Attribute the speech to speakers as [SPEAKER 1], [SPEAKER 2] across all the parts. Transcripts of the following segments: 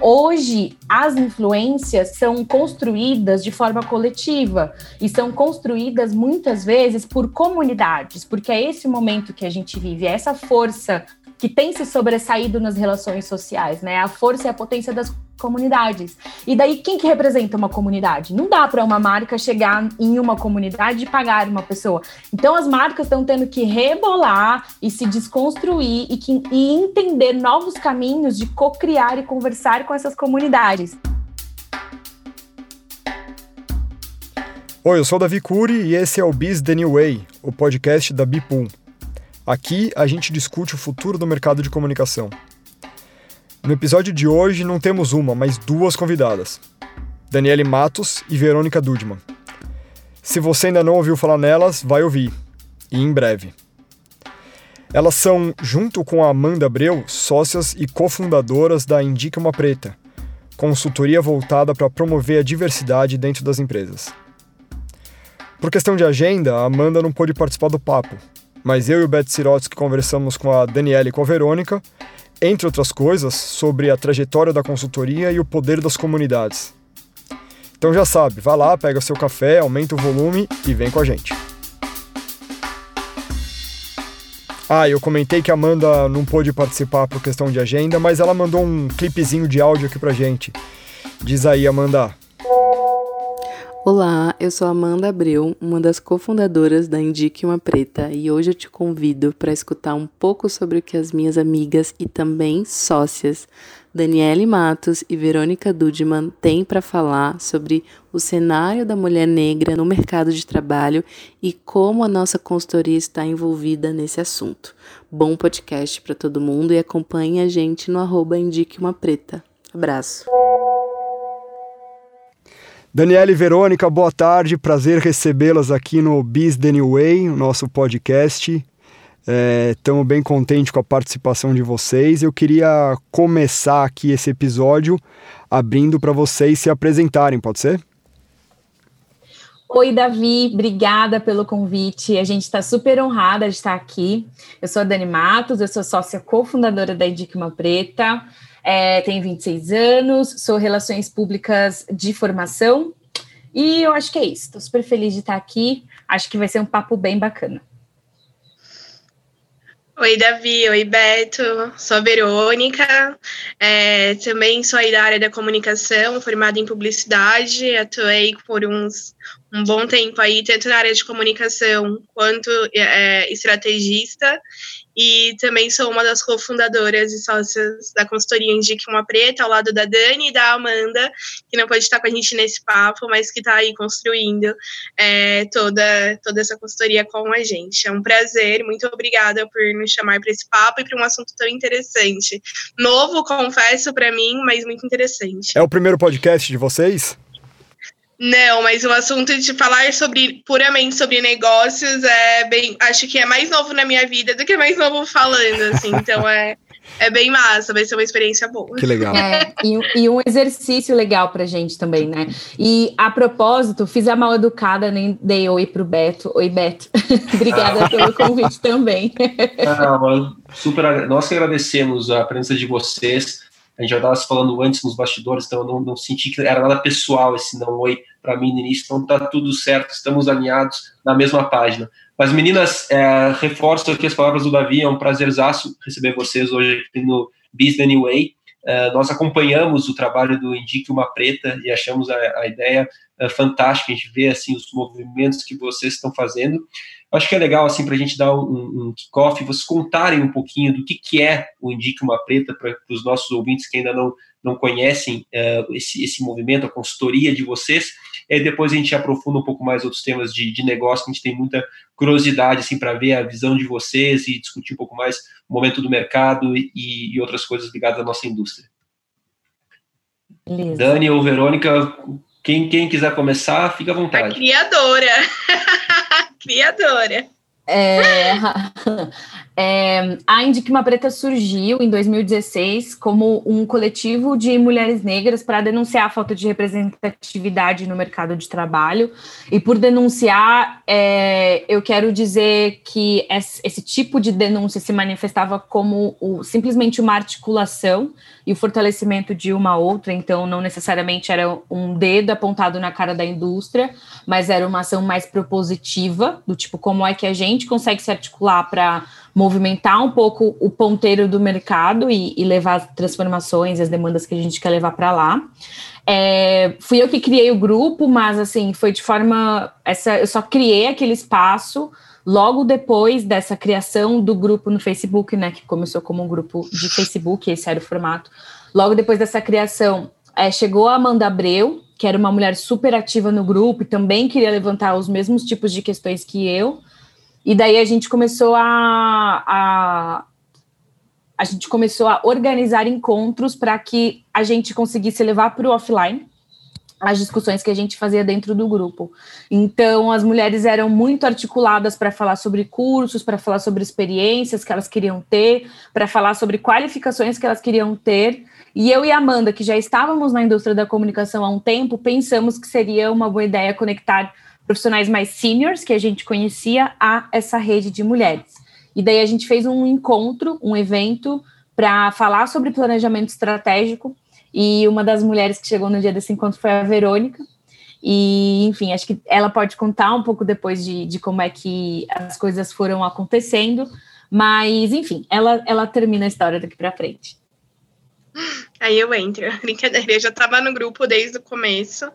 [SPEAKER 1] Hoje, as influências são construídas de forma coletiva e são construídas muitas vezes por comunidades, porque é esse momento que a gente vive, é essa força que tem se sobressaído nas relações sociais, né? A força e a potência das comunidades. E daí, quem que representa uma comunidade? Não dá para uma marca chegar em uma comunidade e pagar uma pessoa. Então, as marcas estão tendo que rebolar e se desconstruir e, que, e entender novos caminhos de co-criar e conversar com essas comunidades.
[SPEAKER 2] Oi, eu sou o Davi Cury e esse é o Biz The New Way, o podcast da Bipum. Aqui a gente discute o futuro do mercado de comunicação. No episódio de hoje não temos uma, mas duas convidadas: Daniele Matos e Verônica Dudman. Se você ainda não ouviu falar nelas, vai ouvir, e em breve. Elas são, junto com a Amanda Abreu, sócias e cofundadoras da Indica uma Preta, consultoria voltada para promover a diversidade dentro das empresas. Por questão de agenda, a Amanda não pôde participar do papo, mas eu e o Beto Sirotsky conversamos com a Daniela e com a Verônica, entre outras coisas, sobre a trajetória da consultoria e o poder das comunidades. Então já sabe, vá lá, pega seu café, aumenta o volume e vem com a gente. Ah, eu comentei que a Amanda não pôde participar por questão de agenda, mas ela mandou um clipezinho de áudio aqui pra gente. Diz aí, Amanda.
[SPEAKER 3] Olá, eu sou Amanda Abreu, uma das cofundadoras da Indique uma Preta, e hoje eu te convido para escutar um pouco sobre o que as minhas amigas e também sócias, Daniele Matos e Verônica Dudman, têm para falar sobre o cenário da mulher negra no mercado de trabalho e como a nossa consultoria está envolvida nesse assunto. Bom podcast para todo mundo e acompanhe a gente no arroba Indique uma Preta. Abraço.
[SPEAKER 2] Daniela e Verônica, boa tarde. Prazer recebê-las aqui no Biz The New Way, nosso podcast. Estamos é, bem contentes com a participação de vocês. Eu queria começar aqui esse episódio abrindo para vocês se apresentarem, pode ser?
[SPEAKER 1] Oi, Davi, obrigada pelo convite. A gente está super honrada de estar aqui. Eu sou a Dani Matos, eu sou sócia cofundadora da Edicma Preta é, tenho 26 anos, sou Relações Públicas de formação, e eu acho que é isso. Estou super feliz de estar aqui. Acho que vai ser um papo bem bacana.
[SPEAKER 4] Oi, Davi. Oi, Beto. Sou a Verônica. É, também sou aí da área da comunicação, formada em publicidade. Atuei por uns, um bom tempo aí, tanto na área de comunicação quanto é, estrategista e também sou uma das cofundadoras e sócias da consultoria Indique Uma Preta, ao lado da Dani e da Amanda, que não pode estar com a gente nesse papo, mas que está aí construindo é, toda, toda essa consultoria com a gente. É um prazer, muito obrigada por nos chamar para esse papo e para um assunto tão interessante. Novo, confesso, para mim, mas muito interessante.
[SPEAKER 2] É o primeiro podcast de vocês?
[SPEAKER 4] Não, mas o assunto de falar sobre puramente sobre negócios é bem, acho que é mais novo na minha vida do que mais novo falando, assim. Então é é bem massa, vai ser uma experiência boa.
[SPEAKER 2] Que legal.
[SPEAKER 1] É, e, e, um exercício legal pra gente também, né? E a propósito, fiz a mal educada, nem dei oi pro Beto. Oi, Beto. Obrigada pelo convite também.
[SPEAKER 5] Ah, super, nós que agradecemos a presença de vocês. A gente já estava se falando antes nos bastidores, então eu não, não senti que era nada pessoal esse não oi para mim no início, então tá tudo certo, estamos alinhados na mesma página. Mas meninas, é, reforço aqui as palavras do Davi, é um prazerzaço receber vocês hoje aqui no Business Anyway. É, nós acompanhamos o trabalho do Indique Uma Preta e achamos a, a ideia é, fantástica, a gente vê assim, os movimentos que vocês estão fazendo. Acho que é legal assim para a gente dar um, um kickoff, vocês contarem um pouquinho do que, que é o Indique Uma Preta para os nossos ouvintes que ainda não, não conhecem uh, esse, esse movimento, a consultoria de vocês. E depois a gente aprofunda um pouco mais outros temas de, de negócio, que a gente tem muita curiosidade assim, para ver a visão de vocês e discutir um pouco mais o momento do mercado e, e outras coisas ligadas à nossa indústria. Beleza. Dani ou Verônica, quem, quem quiser começar, fica à vontade.
[SPEAKER 4] A criadora. criadora.
[SPEAKER 1] É, É, a Indique Preta surgiu em 2016 como um coletivo de mulheres negras para denunciar a falta de representatividade no mercado de trabalho. E por denunciar, é, eu quero dizer que esse tipo de denúncia se manifestava como o, simplesmente uma articulação e o fortalecimento de uma outra, então não necessariamente era um dedo apontado na cara da indústria, mas era uma ação mais propositiva, do tipo como é que a gente consegue se articular para movimentar um pouco o ponteiro do mercado e, e levar as transformações, as demandas que a gente quer levar para lá. É, fui eu que criei o grupo, mas assim, foi de forma. Essa, eu só criei aquele espaço logo depois dessa criação do grupo no Facebook, né? Que começou como um grupo de Facebook, esse era o formato. Logo depois dessa criação, é, chegou a Amanda Abreu, que era uma mulher super ativa no grupo e também queria levantar os mesmos tipos de questões que eu. E daí a gente começou a, a a gente começou a organizar encontros para que a gente conseguisse levar para o offline as discussões que a gente fazia dentro do grupo. Então, as mulheres eram muito articuladas para falar sobre cursos, para falar sobre experiências que elas queriam ter, para falar sobre qualificações que elas queriam ter. E eu e Amanda, que já estávamos na indústria da comunicação há um tempo, pensamos que seria uma boa ideia conectar profissionais mais seniors que a gente conhecia a essa rede de mulheres. E daí a gente fez um encontro, um evento para falar sobre planejamento estratégico. E uma das mulheres que chegou no dia desse encontro foi a Verônica. E, enfim, acho que ela pode contar um pouco depois de, de como é que as coisas foram acontecendo. Mas, enfim, ela, ela termina a história daqui para frente.
[SPEAKER 4] Aí eu entro. Brincadeira, eu já estava no grupo desde o começo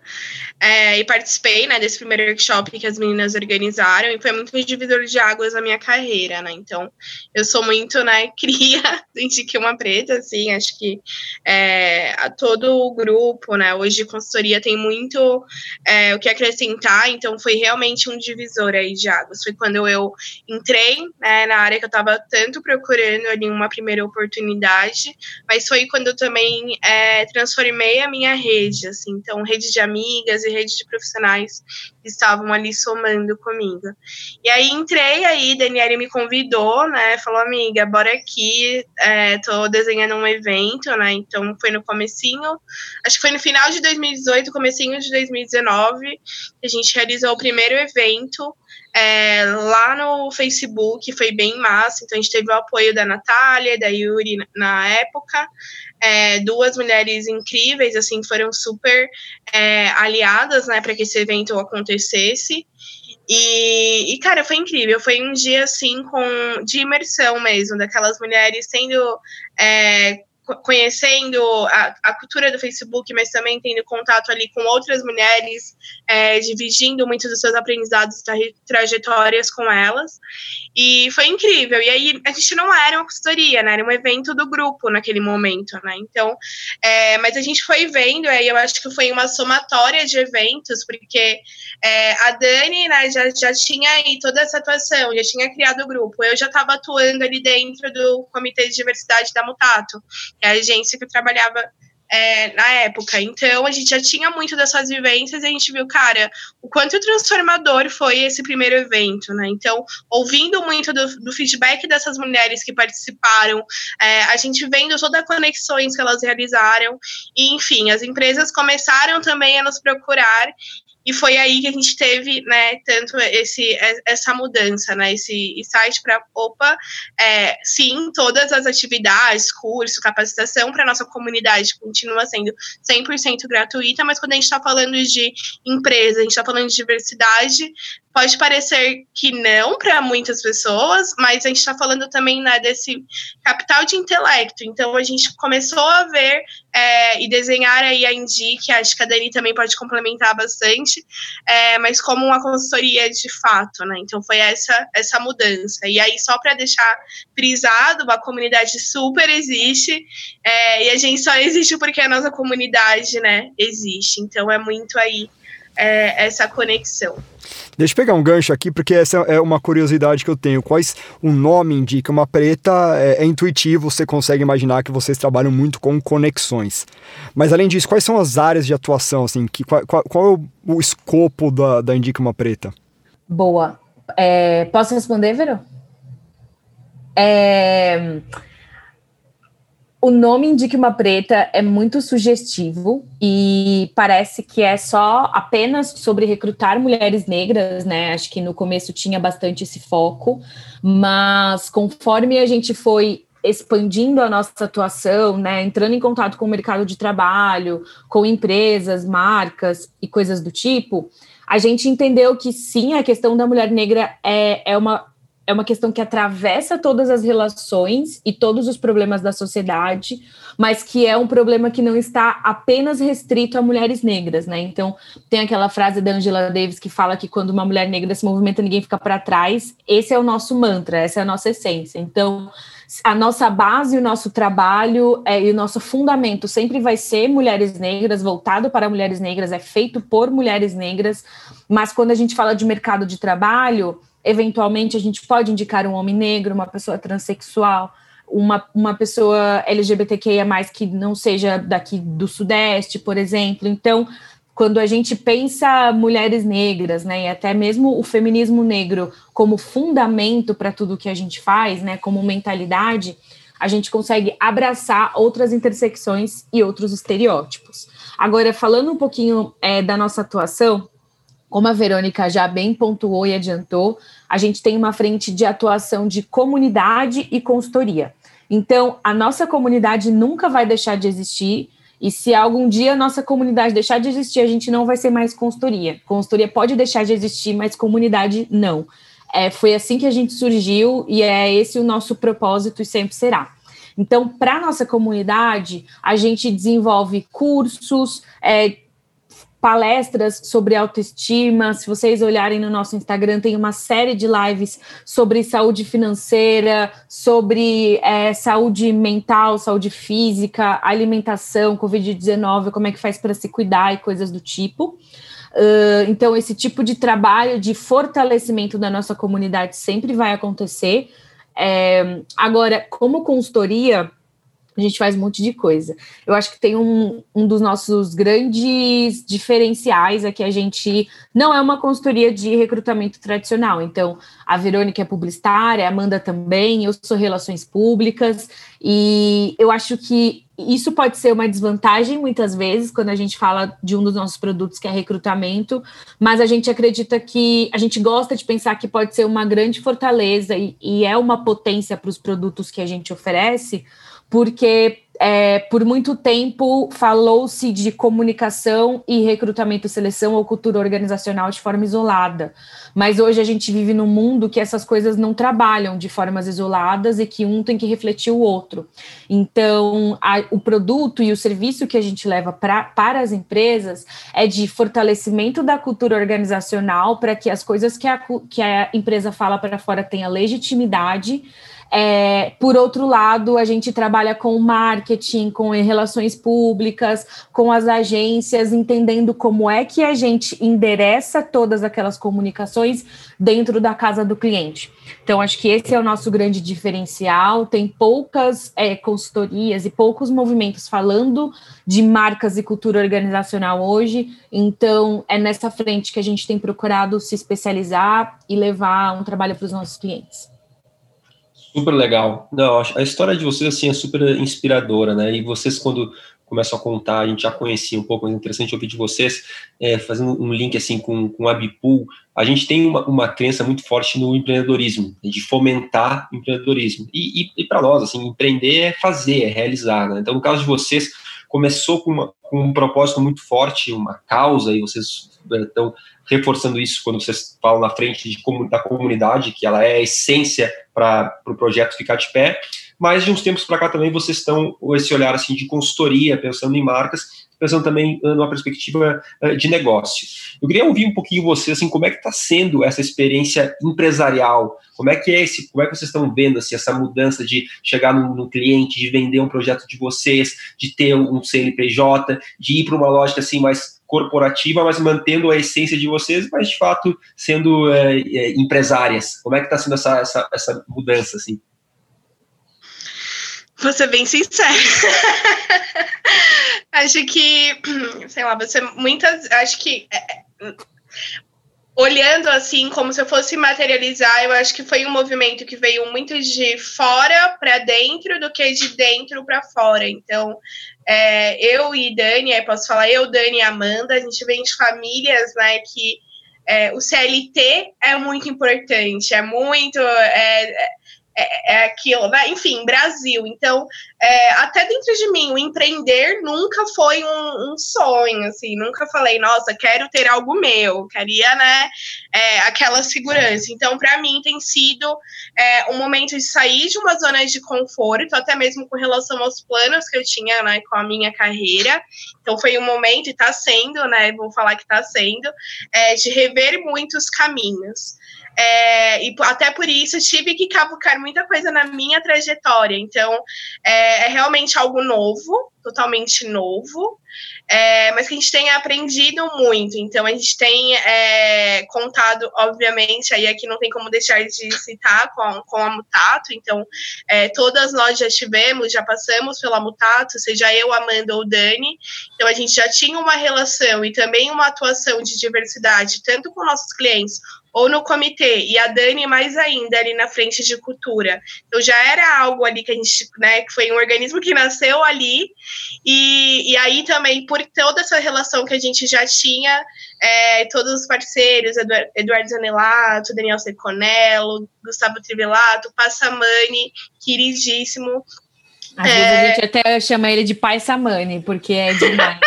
[SPEAKER 4] é, e participei né, desse primeiro workshop que as meninas organizaram e foi muito divisor de águas na minha carreira, né? Então, eu sou muito, né, cria de uma preta, assim, acho que é, a todo o grupo, né, hoje consultoria tem muito é, o que acrescentar, então foi realmente um divisor aí de águas. Foi quando eu entrei né, na área que eu estava tanto procurando ali uma primeira oportunidade, mas foi quando eu também também é, transformei a minha rede, assim, então rede de amigas e rede de profissionais que estavam ali somando comigo. E aí entrei aí, Daniela me convidou, né, falou, amiga, bora aqui, é, tô desenhando um evento, né, então foi no comecinho, acho que foi no final de 2018, comecinho de 2019, que a gente realizou o primeiro evento é, lá no Facebook, foi bem massa, então a gente teve o apoio da Natália, da Yuri na época, é, duas mulheres incríveis, assim, foram super é, aliadas, né, para que esse evento acontecesse. E, e, cara, foi incrível. Foi um dia, assim, com, de imersão mesmo, daquelas mulheres sendo é, conhecendo a, a, cultura do Facebook, mas também tendo contato ali com outras mulheres, é, dividindo muitos dos seus aprendizados tra trajetórias com elas. E foi incrível. E aí, a gente não era uma consultoria, né? Era um evento do grupo naquele momento, né? Então, é, mas a gente foi vendo, aí eu acho que foi uma somatória de eventos, porque é, a Dani, né, já, já tinha aí toda essa atuação, já tinha criado o grupo. Eu já estava atuando ali dentro do Comitê de Diversidade da Mutato a agência que eu trabalhava é, na época. Então, a gente já tinha muito dessas vivências e a gente viu, cara, o quanto transformador foi esse primeiro evento, né? Então, ouvindo muito do, do feedback dessas mulheres que participaram, é, a gente vendo todas as conexões que elas realizaram, e, enfim, as empresas começaram também a nos procurar e foi aí que a gente teve, né, tanto esse, essa mudança, né, esse site para, opa, é, sim, todas as atividades, curso, capacitação para nossa comunidade continua sendo 100% gratuita, mas quando a gente está falando de empresa, a gente está falando de diversidade, Pode parecer que não para muitas pessoas, mas a gente está falando também né, desse capital de intelecto. Então a gente começou a ver é, e desenhar aí a Indy, que acho que a Dani também pode complementar bastante, é, mas como uma consultoria de fato, né? Então foi essa essa mudança. E aí só para deixar frisado, a comunidade super existe é, e a gente só existe porque a nossa comunidade, né, existe. Então é muito aí é, essa conexão.
[SPEAKER 2] Deixa eu pegar um gancho aqui, porque essa é uma curiosidade que eu tenho. Quais o nome indica? Uma preta é, é, intuitivo, você consegue imaginar que vocês trabalham muito com conexões. Mas além disso, quais são as áreas de atuação? Assim, que, qual, qual, é o, o, escopo da, da Indica Uma Preta?
[SPEAKER 1] Boa. É, posso responder, Vero? É... O nome Indique uma Preta é muito sugestivo e parece que é só apenas sobre recrutar mulheres negras, né? Acho que no começo tinha bastante esse foco, mas conforme a gente foi expandindo a nossa atuação, né, entrando em contato com o mercado de trabalho, com empresas, marcas e coisas do tipo, a gente entendeu que sim, a questão da mulher negra é, é uma é uma questão que atravessa todas as relações e todos os problemas da sociedade, mas que é um problema que não está apenas restrito a mulheres negras, né? Então, tem aquela frase da Angela Davis que fala que quando uma mulher negra se movimenta, ninguém fica para trás. Esse é o nosso mantra, essa é a nossa essência. Então, a nossa base, o nosso trabalho é, e o nosso fundamento sempre vai ser mulheres negras, voltado para mulheres negras, é feito por mulheres negras, mas quando a gente fala de mercado de trabalho, eventualmente a gente pode indicar um homem negro, uma pessoa transexual, uma, uma pessoa LGBTQIA, que não seja daqui do Sudeste, por exemplo. Então, quando a gente pensa mulheres negras, né, e até mesmo o feminismo negro como fundamento para tudo que a gente faz, né, como mentalidade, a gente consegue abraçar outras intersecções e outros estereótipos. Agora, falando um pouquinho é, da nossa atuação, como a Verônica já bem pontuou e adiantou, a gente tem uma frente de atuação de comunidade e consultoria. Então, a nossa comunidade nunca vai deixar de existir, e se algum dia a nossa comunidade deixar de existir, a gente não vai ser mais consultoria. Consultoria pode deixar de existir, mas comunidade não. É, foi assim que a gente surgiu e é esse o nosso propósito e sempre será. Então, para a nossa comunidade, a gente desenvolve cursos, é, palestras sobre autoestima. Se vocês olharem no nosso Instagram, tem uma série de lives sobre saúde financeira, sobre é, saúde mental, saúde física, alimentação, Covid-19, como é que faz para se cuidar e coisas do tipo. Uh, então, esse tipo de trabalho de fortalecimento da nossa comunidade sempre vai acontecer. É, agora, como consultoria, a gente faz um monte de coisa. Eu acho que tem um, um dos nossos grandes diferenciais é que a gente não é uma consultoria de recrutamento tradicional. Então, a Verônica é publicitária, a Amanda também, eu sou relações públicas, e eu acho que isso pode ser uma desvantagem muitas vezes quando a gente fala de um dos nossos produtos que é recrutamento, mas a gente acredita que a gente gosta de pensar que pode ser uma grande fortaleza e, e é uma potência para os produtos que a gente oferece porque é, por muito tempo falou-se de comunicação e recrutamento, seleção ou cultura organizacional de forma isolada. Mas hoje a gente vive num mundo que essas coisas não trabalham de formas isoladas e que um tem que refletir o outro. Então, a, o produto e o serviço que a gente leva pra, para as empresas é de fortalecimento da cultura organizacional para que as coisas que a, que a empresa fala para fora tenha legitimidade é, por outro lado, a gente trabalha com marketing, com relações públicas, com as agências, entendendo como é que a gente endereça todas aquelas comunicações dentro da casa do cliente. Então, acho que esse é o nosso grande diferencial. Tem poucas é, consultorias e poucos movimentos falando de marcas e cultura organizacional hoje. Então, é nessa frente que a gente tem procurado se especializar e levar um trabalho para os nossos clientes.
[SPEAKER 5] Super legal. Não, a história de vocês assim é super inspiradora, né? E vocês quando começam a contar, a gente já conhecia um pouco, mas é interessante ouvir de vocês, é, fazendo um link assim com, com a Bipool, a gente tem uma, uma crença muito forte no empreendedorismo, de fomentar empreendedorismo. E, e, e para nós, assim, empreender é fazer, é realizar, né? Então, no caso de vocês, começou com, uma, com um propósito muito forte, uma causa, e vocês estão reforçando isso quando vocês falam na frente de, da comunidade, que ela é a essência para o pro projeto ficar de pé, mas de uns tempos para cá também vocês estão com esse olhar assim de consultoria, pensando em marcas, pensando também numa perspectiva uh, de negócio. Eu queria ouvir um pouquinho você, assim, como é que está sendo essa experiência empresarial? Como é que é esse, como é que vocês estão vendo assim, essa mudança de chegar no, no cliente, de vender um projeto de vocês, de ter um CNPJ, de ir para uma lógica assim mais corporativa, mas mantendo a essência de vocês, mas de fato sendo é, é, empresárias. Como é que está sendo essa, essa, essa mudança, assim?
[SPEAKER 4] Vou ser bem sincera. acho que, sei lá, você muitas. Acho que. É, olhando assim, como se eu fosse materializar, eu acho que foi um movimento que veio muito de fora para dentro do que de dentro para fora. Então, é, eu e Dani, posso falar eu, Dani e Amanda, a gente vem de famílias, né, que é, o CLT é muito importante, é muito. É, é, é aquilo, né? Enfim, Brasil. Então, é, até dentro de mim, o empreender nunca foi um, um, sonho, assim, nunca falei, nossa, quero ter algo meu, queria, né, é, aquela segurança. Então, para mim, tem sido é, um momento de sair de uma zona de conforto, até mesmo com relação aos planos que eu tinha, né, com a minha carreira. Então, foi um momento, e está sendo, né, vou falar que está sendo, é, de rever muitos caminhos. É, e até por isso tive que cavucar muita coisa na minha trajetória. Então, é, é realmente algo novo, totalmente novo, é, mas que a gente tem aprendido muito. Então, a gente tem é, contado, obviamente, aí aqui não tem como deixar de citar com, com a Mutato. Então, é, todas nós já tivemos, já passamos pela Mutato, seja eu, Amanda ou Dani. Então, a gente já tinha uma relação e também uma atuação de diversidade, tanto com nossos clientes ou no comitê, e a Dani mais ainda ali na frente de cultura. Então já era algo ali que a gente, né, que foi um organismo que nasceu ali, e, e aí também, por toda essa relação que a gente já tinha, é, todos os parceiros, Eduardo Zanelato, Daniel Seconello, Gustavo Trivelato, Passamani, queridíssimo,
[SPEAKER 1] às é... vezes a gente até chama ele de pai Samani, porque é demais.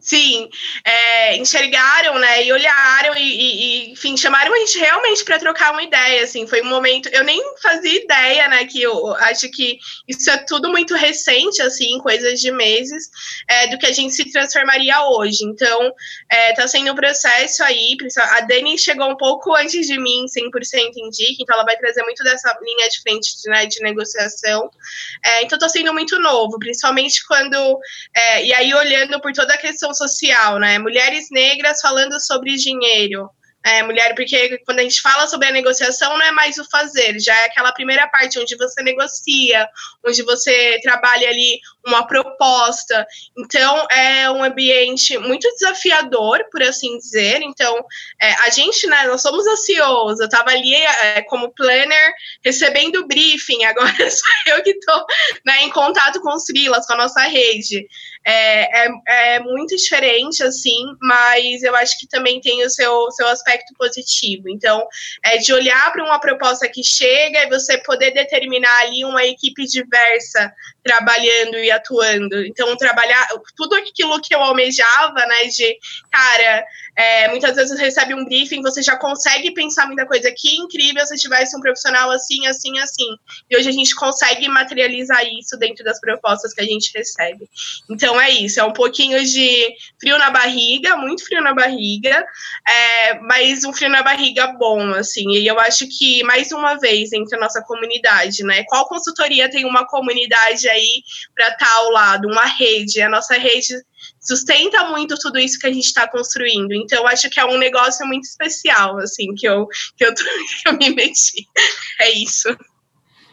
[SPEAKER 4] Sim, é, enxergaram, né, e olharam e, e, enfim, chamaram a gente realmente para trocar uma ideia, assim, foi um momento, eu nem fazia ideia, né, que eu acho que isso é tudo muito recente, assim, coisas de meses, é, do que a gente se transformaria hoje, então, é, tá sendo um processo aí, a Dani chegou um pouco antes de mim, 100% indica, então ela vai trazer muito dessa linha de frente, né, de negociação, é, então tá sendo muito novo, principalmente quando, é, e aí olhando por toda a questão social, né? Mulheres negras falando sobre dinheiro. É, mulher, porque quando a gente fala sobre a negociação, não é mais o fazer, já é aquela primeira parte onde você negocia, onde você trabalha ali uma proposta. Então, é um ambiente muito desafiador, por assim dizer. Então, é, a gente, né, nós somos a eu estava ali é, como planner, recebendo briefing, agora sou eu que estou né, em contato com os frilas, com a nossa rede. É, é, é, muito diferente, assim, mas eu acho que também tem o seu, seu aspecto positivo. Então, é de olhar para uma proposta que chega e você poder determinar ali uma equipe diversa trabalhando e atuando. Então, trabalhar tudo aquilo que eu almejava, né, de, cara, é, muitas vezes recebe um briefing, você já consegue pensar muita coisa. Que incrível se tivesse um profissional assim, assim, assim. E hoje a gente consegue materializar isso dentro das propostas que a gente recebe. Então é isso, é um pouquinho de frio na barriga, muito frio na barriga, é, mas um frio na barriga bom, assim. E eu acho que, mais uma vez, entre a nossa comunidade, né? Qual consultoria tem uma comunidade aí para estar tá ao lado, uma rede? A nossa rede sustenta muito tudo isso que a gente está construindo. Então, acho que é um negócio muito especial, assim, que eu, que eu, que eu me meti. É isso.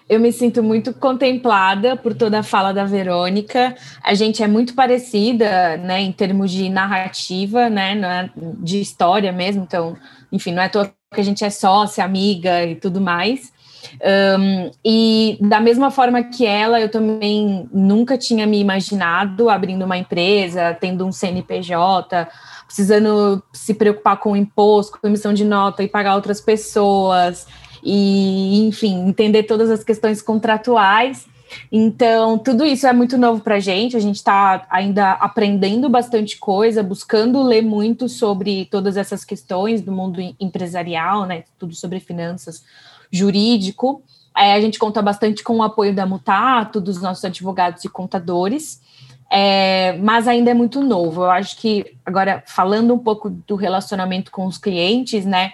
[SPEAKER 1] Eu me sinto muito contemplada por toda a fala da Verônica. A gente é muito parecida, né, em termos de narrativa, né, é de história mesmo. Então, enfim, não é toa que a gente é sócia, amiga e tudo mais. Um, e da mesma forma que ela, eu também nunca tinha me imaginado abrindo uma empresa, tendo um CNPJ, precisando se preocupar com imposto, com emissão de nota e pagar outras pessoas, e enfim, entender todas as questões contratuais. Então, tudo isso é muito novo para a gente. A gente está ainda aprendendo bastante coisa, buscando ler muito sobre todas essas questões do mundo empresarial, né? Tudo sobre finanças, jurídico. É, a gente conta bastante com o apoio da Mutato, dos nossos advogados e contadores, é, mas ainda é muito novo. Eu acho que, agora, falando um pouco do relacionamento com os clientes, né,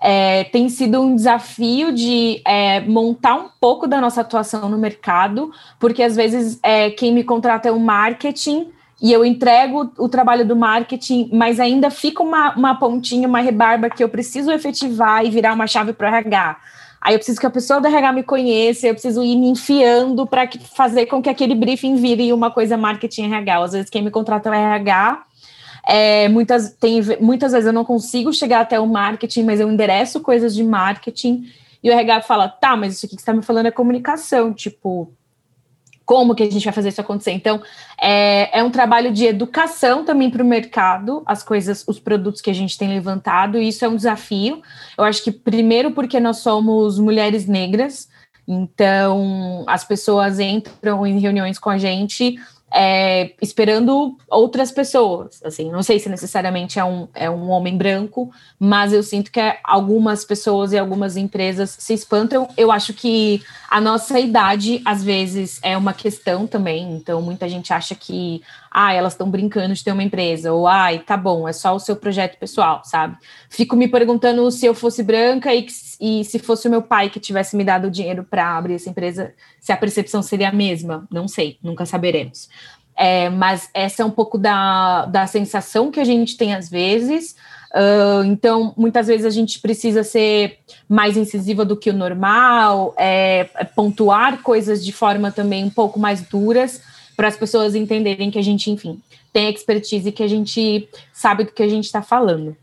[SPEAKER 1] é, tem sido um desafio de é, montar um pouco da nossa atuação no mercado, porque às vezes é, quem me contrata é o marketing e eu entrego o trabalho do marketing, mas ainda fica uma, uma pontinha, uma rebarba que eu preciso efetivar e virar uma chave para RH. Aí eu preciso que a pessoa do RH me conheça, eu preciso ir me enfiando para fazer com que aquele briefing vire uma coisa marketing RH. Às vezes quem me contrata é o RH, É, muitas, tem, muitas vezes eu não consigo chegar até o marketing, mas eu endereço coisas de marketing e o RH fala, tá, mas isso aqui que você está me falando é comunicação, tipo, como que a gente vai fazer isso acontecer. Então, é, é um trabalho de educação também para o mercado, as coisas, os produtos que a gente tem levantado, e isso é um desafio. Eu acho que, primeiro, porque nós somos mulheres negras, então as pessoas entram em reuniões com a gente é, esperando outras pessoas. Assim, não sei se necessariamente é um, é um homem branco, mas eu sinto que algumas pessoas e algumas empresas se espantam. Eu acho que a nossa idade, às vezes, é uma questão também. Então, muita gente acha que ah, elas estão brincando de ter uma empresa, ou ai, tá bom, é só o seu projeto pessoal, sabe? Fico me perguntando se eu fosse branca e, e se fosse o meu pai que tivesse me dado o dinheiro para abrir essa empresa, se a percepção seria a mesma. Não sei, nunca saberemos. É, mas essa é um pouco da, da sensação que a gente tem às vezes. Uh, então, muitas vezes a gente precisa ser mais incisiva do que o normal, é, é pontuar coisas de forma também um pouco mais duras, para as pessoas entenderem que a gente, enfim, tem expertise e que a gente sabe do que a gente está falando.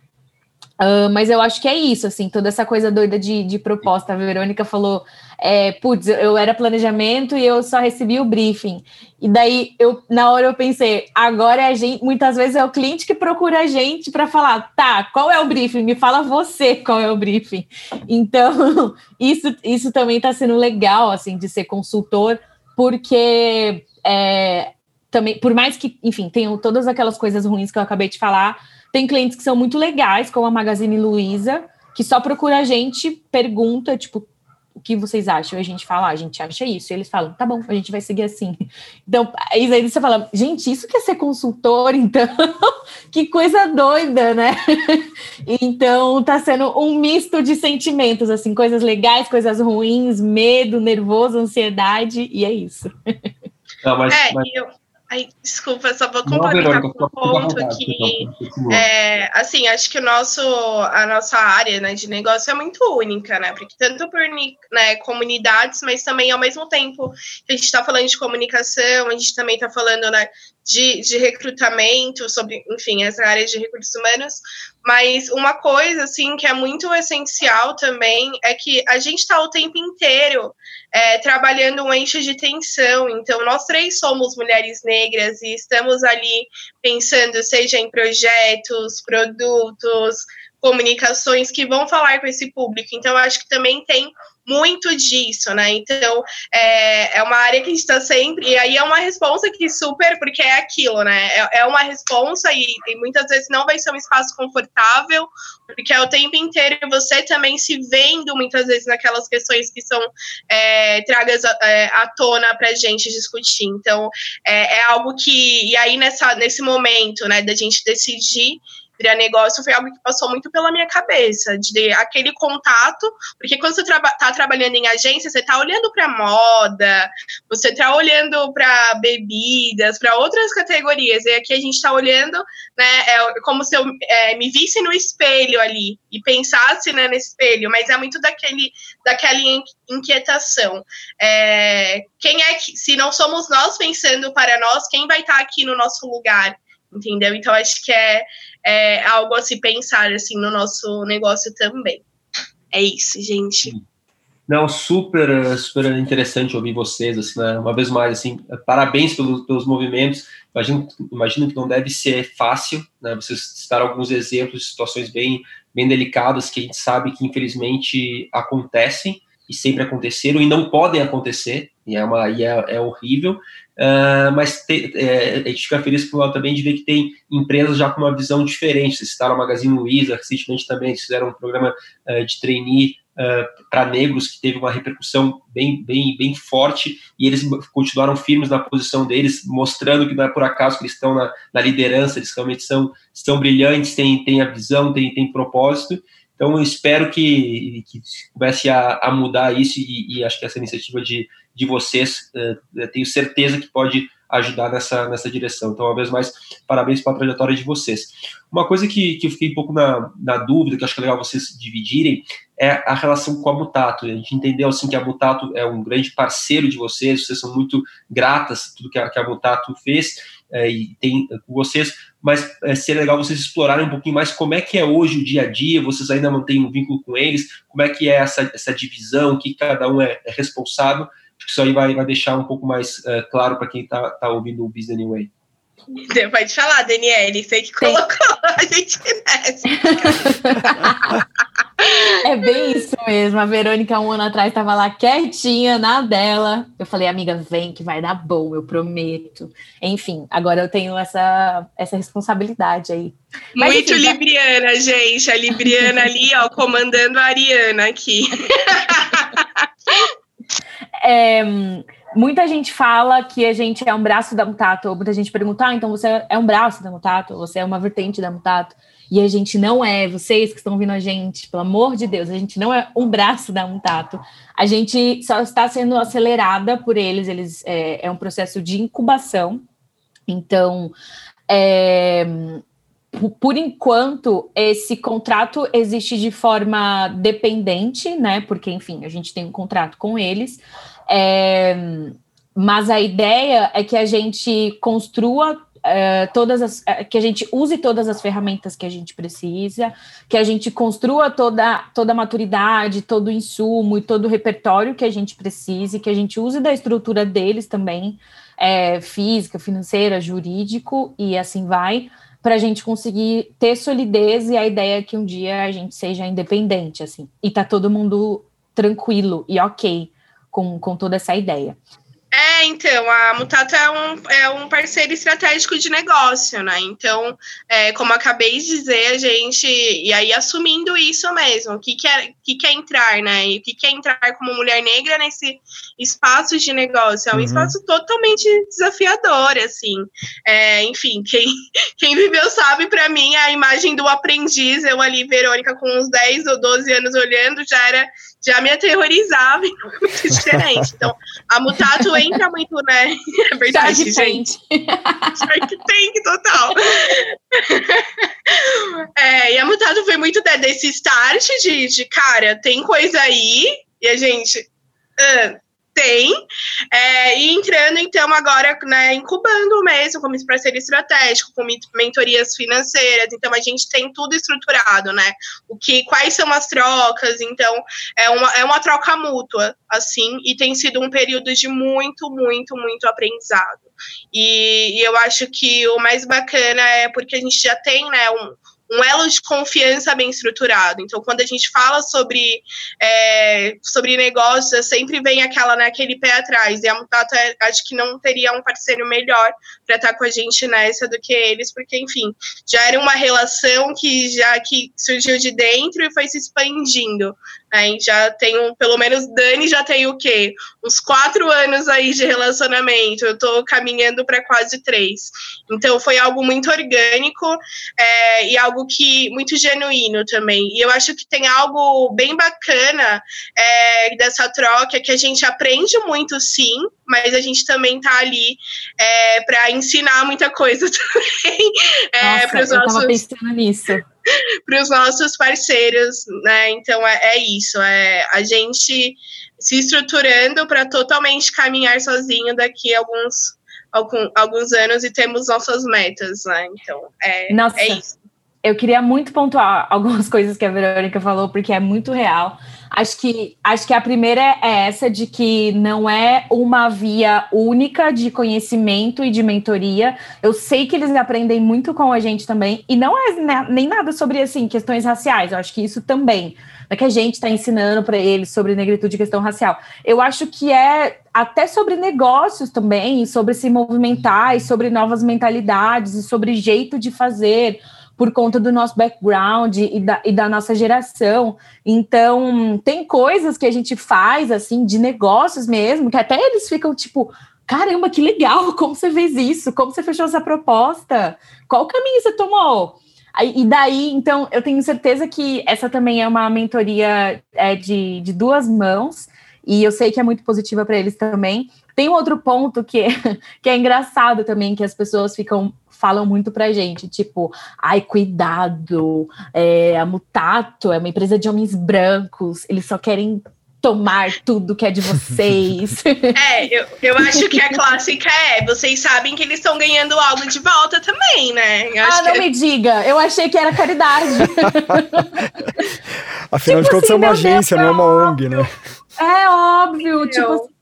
[SPEAKER 1] Uh, mas eu acho que é isso, assim, toda essa coisa doida de, de proposta. A Verônica falou, é, putz, eu era planejamento e eu só recebi o briefing. E daí, eu, na hora eu pensei, agora é a gente, muitas vezes é o cliente que procura a gente para falar, tá, qual é o briefing? Me fala você qual é o briefing. Então, isso, isso também está sendo legal, assim, de ser consultor, porque é, também, por mais que, enfim, tenham todas aquelas coisas ruins que eu acabei de falar, tem clientes que são muito legais, como a Magazine Luiza, que só procura a gente, pergunta, tipo, o que vocês acham? E a gente fala, ah, a gente acha isso. E eles falam, tá bom, a gente vai seguir assim. Então, aí você fala, gente, isso quer ser consultor, então? que coisa doida, né? então, tá sendo um misto de sentimentos, assim, coisas legais, coisas ruins, medo, nervoso, ansiedade, e é isso.
[SPEAKER 4] Não, mas, é, mas... Eu, Ai, desculpa, só vou complementar um ponto que, é, assim, acho que o nosso, a nossa área né, de negócio é muito única, né? Porque tanto por né, comunidades, mas também ao mesmo tempo que a gente está falando de comunicação, a gente também está falando né, de, de recrutamento, sobre, enfim, essa área de recursos humanos, mas uma coisa, assim, que é muito essencial também é que a gente está o tempo inteiro é, trabalhando um eixo de tensão. Então, nós três somos mulheres negras e estamos ali pensando, seja em projetos, produtos, comunicações que vão falar com esse público. Então, acho que também tem muito disso, né? Então, é, é uma área que a gente está sempre. E aí é uma resposta que super, porque é aquilo, né? É, é uma resposta e, e, muitas vezes não vai ser um espaço confortável, porque é o tempo inteiro você também se vendo muitas vezes naquelas questões que são é, tragas é, à tona para a gente discutir. Então, é, é algo que. E aí, nessa, nesse momento, né, da gente decidir virar negócio foi algo que passou muito pela minha cabeça, de aquele contato, porque quando você está traba trabalhando em agência, você está olhando para moda, você está olhando para bebidas, para outras categorias, e aqui a gente está olhando, né, é como se eu é, me visse no espelho ali e pensasse né, nesse espelho, mas é muito daquele, daquela inquietação. É, quem é que, se não somos nós pensando para nós, quem vai estar tá aqui no nosso lugar? Entendeu? Então acho que é, é algo a se pensar assim no nosso negócio também. É isso, gente.
[SPEAKER 5] Não, super, super interessante ouvir vocês, assim, né? uma vez mais, assim, parabéns pelos, pelos movimentos, imagino, imagino que não deve ser fácil, né, vocês citaram alguns exemplos de situações bem, bem delicadas que a gente sabe que infelizmente acontecem, e sempre aconteceram, e não podem acontecer, e é, uma, e é, é horrível, Uh, mas te, é, a gente fica feliz por lado também de ver que tem empresas já com uma visão diferente. Vocês citaram a Magazine Luiza, recentemente também fizeram um programa uh, de trainee uh, para negros que teve uma repercussão bem, bem, bem forte e eles continuaram firmes na posição deles, mostrando que não é por acaso que eles estão na, na liderança, eles realmente são, são brilhantes, têm, têm a visão, têm, têm propósito. Então, eu espero que, que comece a, a mudar isso e, e, acho que essa iniciativa de, de vocês, uh, tenho certeza que pode ajudar nessa, nessa direção. Então, uma vez mais, parabéns pela trajetória de vocês. Uma coisa que, que eu fiquei um pouco na, na dúvida, que acho que é legal vocês dividirem, é a relação com a Mutato. A gente entendeu assim, que a Mutato é um grande parceiro de vocês, vocês são muito gratas tudo que a, que a Mutato fez, é, e tem com vocês, mas é, seria legal vocês explorarem um pouquinho mais como é que é hoje o dia a dia, vocês ainda mantêm um vínculo com eles, como é que é essa, essa divisão, que cada um é, é responsável, isso aí vai, vai deixar um pouco mais é, claro para quem está tá ouvindo o Business Anyway.
[SPEAKER 4] Pode falar, Daniele, você que colocou a gente nessa.
[SPEAKER 1] É bem isso mesmo. A Verônica, um ano atrás, estava lá quietinha na dela. Eu falei, amiga, vem que vai dar bom, eu prometo. Enfim, agora eu tenho essa, essa responsabilidade aí.
[SPEAKER 4] Mas, Muito assim, libriana, gente. A libriana ali, ó, comandando a Ariana aqui.
[SPEAKER 1] é, muita gente fala que a gente é um braço da Mutato. Muita gente pergunta, ah, então você é um braço da Mutato, você é uma vertente da Mutato. E a gente não é, vocês que estão vindo a gente, pelo amor de Deus, a gente não é um braço da Mutato. A gente só está sendo acelerada por eles, eles é, é um processo de incubação. Então, é, por enquanto, esse contrato existe de forma dependente, né? Porque, enfim, a gente tem um contrato com eles. É, mas a ideia é que a gente construa Uh, todas as, uh, que a gente use todas as ferramentas que a gente precisa, que a gente construa toda, toda a maturidade, todo o insumo e todo o repertório que a gente precise, que a gente use da estrutura deles também, é, física, financeira, jurídico e assim vai, para a gente conseguir ter solidez e a ideia é que um dia a gente seja independente, assim, e tá todo mundo tranquilo e ok com, com toda essa ideia.
[SPEAKER 4] É, então, a Mutata é um, é um parceiro estratégico de negócio, né? Então, é, como acabei de dizer, a gente, e aí assumindo isso mesmo, o que, que, é, que, que é entrar, né? E o que, que é entrar como mulher negra nesse espaço de negócio? É um uhum. espaço totalmente desafiador, assim. É, enfim, quem, quem viveu sabe, para mim, a imagem do aprendiz, eu ali, Verônica, com uns 10 ou 12 anos olhando, já era já me aterrorizava e é muito diferente. Então, a Mutato entra muito, né? É verdade, Shark gente. Shark Tank total. É, e a Mutato foi muito desse start de, de, cara, tem coisa aí, e a gente. Uh, tem, é, e entrando então agora, né, incubando mesmo como parceiro estratégico, com mentorias financeiras, então a gente tem tudo estruturado, né, o que, quais são as trocas, então é uma, é uma troca mútua, assim, e tem sido um período de muito, muito, muito aprendizado, e, e eu acho que o mais bacana é porque a gente já tem, né, um, um elo de confiança bem estruturado. Então, quando a gente fala sobre, é, sobre negócios, sempre vem aquela, né, aquele pé atrás. E a Mutata, acho que não teria um parceiro melhor para estar com a gente nessa do que eles, porque, enfim, já era uma relação que já que surgiu de dentro e foi se expandindo. Né? já tem um, pelo menos Dani já tem o quê? Uns quatro anos aí de relacionamento. Eu tô caminhando para quase três. Então foi algo muito orgânico é, e algo que muito genuíno também. E eu acho que tem algo bem bacana é, dessa troca que a gente aprende muito, sim, mas a gente também tá ali é, para ensinar muita coisa também.
[SPEAKER 1] Nossa, eu nossos... tava pensando nisso
[SPEAKER 4] para os nossos parceiros, né? Então é, é, isso, é a gente se estruturando para totalmente caminhar sozinho daqui a alguns, algum, alguns anos e temos nossas metas, né? Então é,
[SPEAKER 1] Nossa,
[SPEAKER 4] é isso.
[SPEAKER 1] Eu queria muito pontuar algumas coisas que a Verônica falou, porque é muito real. Acho que, acho que a primeira é essa de que não é uma via única de conhecimento e de mentoria. Eu sei que eles aprendem muito com a gente também, e não é nem nada sobre assim questões raciais. Eu acho que isso também é que a gente está ensinando para eles sobre negritude e questão racial. Eu acho que é até sobre negócios também, sobre se movimentar, e sobre novas mentalidades, e sobre jeito de fazer por conta do nosso background e da, e da nossa geração. Então, tem coisas que a gente faz, assim, de negócios mesmo, que até eles ficam tipo. Caramba, que legal! Como você fez isso? Como você fechou essa proposta? Qual caminho você tomou? E daí, então, eu tenho certeza que essa também é uma mentoria é, de, de duas mãos, e eu sei que é muito positiva para eles também. Tem um outro ponto que é, que é engraçado também, que as pessoas ficam falam muito pra gente, tipo, ai, cuidado, é, a Mutato é uma empresa de homens brancos, eles só querem tomar tudo que é de vocês.
[SPEAKER 4] É, eu, eu acho que a clássica é, vocês sabem que eles estão ganhando algo de volta também, né?
[SPEAKER 1] ah, não
[SPEAKER 4] que...
[SPEAKER 1] me diga, eu achei que era caridade.
[SPEAKER 2] Afinal tipo de contas, assim, é uma agência, Deus, não é uma ONG, né?
[SPEAKER 1] É óbvio, tipo assim,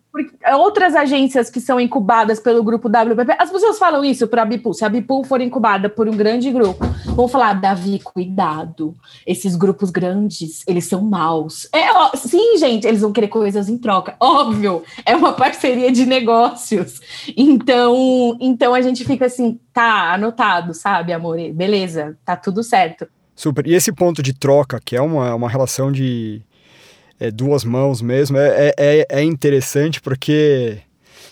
[SPEAKER 1] outras agências que são incubadas pelo grupo WPP, as pessoas falam isso para a Bipool. Se a Bipool for incubada por um grande grupo, vão falar, Davi, cuidado. Esses grupos grandes, eles são maus. É, ó, sim, gente, eles vão querer coisas em troca. Óbvio, é uma parceria de negócios. Então, então a gente fica assim, tá anotado, sabe, amor? Beleza, tá tudo certo.
[SPEAKER 2] Super. E esse ponto de troca, que é uma, uma relação de é, duas mãos mesmo, é, é, é interessante porque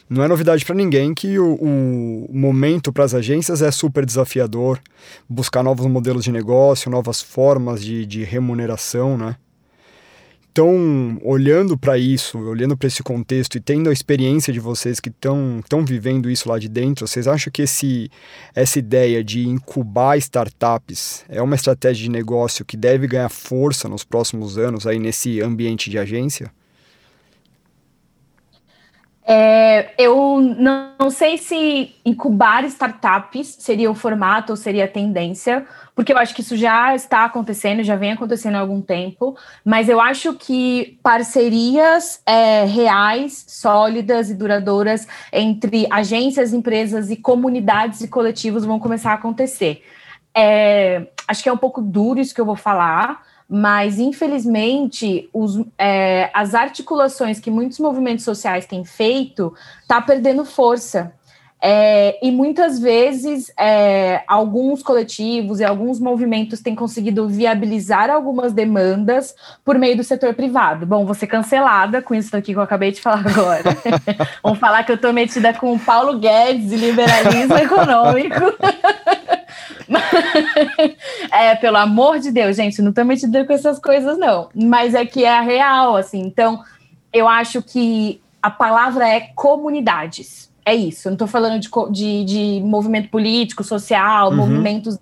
[SPEAKER 2] não é novidade para ninguém que o, o momento para as agências é super desafiador, buscar novos modelos de negócio, novas formas de, de remuneração, né? Então, olhando para isso, olhando para esse contexto e tendo a experiência de vocês que estão vivendo isso lá de dentro, vocês acham que esse, essa ideia de incubar startups é uma estratégia de negócio que deve ganhar força nos próximos anos aí nesse ambiente de agência?
[SPEAKER 1] É, eu não sei se incubar startups seria o formato ou seria a tendência, porque eu acho que isso já está acontecendo, já vem acontecendo há algum tempo, mas eu acho que parcerias é, reais, sólidas e duradouras entre agências, empresas e comunidades e coletivos vão começar a acontecer. É, acho que é um pouco duro isso que eu vou falar, mas infelizmente os, é, as articulações que muitos movimentos sociais têm feito está perdendo força. É, e muitas vezes é, alguns coletivos e alguns movimentos têm conseguido viabilizar algumas demandas por meio do setor privado. Bom, ser cancelada com isso aqui que eu acabei de falar agora. Vamos falar que eu estou metida com o Paulo Guedes e liberalismo econômico. é, pelo amor de Deus, gente, não estou metida com essas coisas, não. Mas é que é a real, assim. Então, eu acho que a palavra é comunidades. É isso. Eu não estou falando de, de, de, movimento político, social, uhum. movimentos.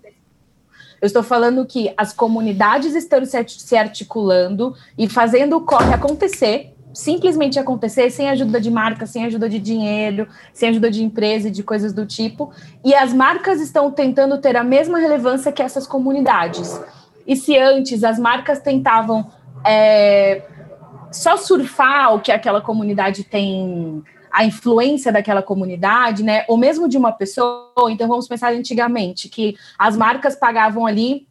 [SPEAKER 1] Eu estou falando que as comunidades estão se articulando e fazendo o corre acontecer simplesmente acontecer sem ajuda de marca, sem ajuda de dinheiro, sem ajuda de empresa e de coisas do tipo. E as marcas estão tentando ter a mesma relevância que essas comunidades. E se antes as marcas tentavam é, só surfar o que aquela comunidade tem, a influência daquela comunidade, né? Ou mesmo de uma pessoa, então vamos pensar antigamente, que as marcas pagavam ali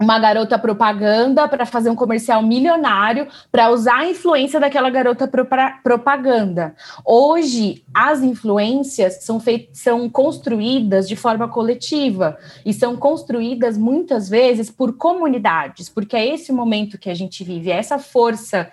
[SPEAKER 1] uma garota propaganda para fazer um comercial milionário para usar a influência daquela garota pro propaganda. Hoje, as influências são, são construídas de forma coletiva e são construídas muitas vezes por comunidades, porque é esse momento que a gente vive, é essa força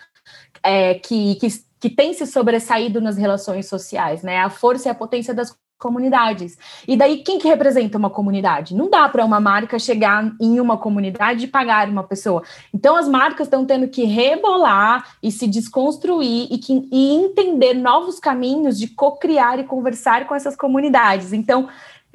[SPEAKER 1] é, que, que, que tem se sobressaído nas relações sociais, né? A força e a potência das comunidades. E daí, quem que representa uma comunidade? Não dá para uma marca chegar em uma comunidade e pagar uma pessoa. Então, as marcas estão tendo que rebolar e se desconstruir e, que, e entender novos caminhos de co-criar e conversar com essas comunidades. Então,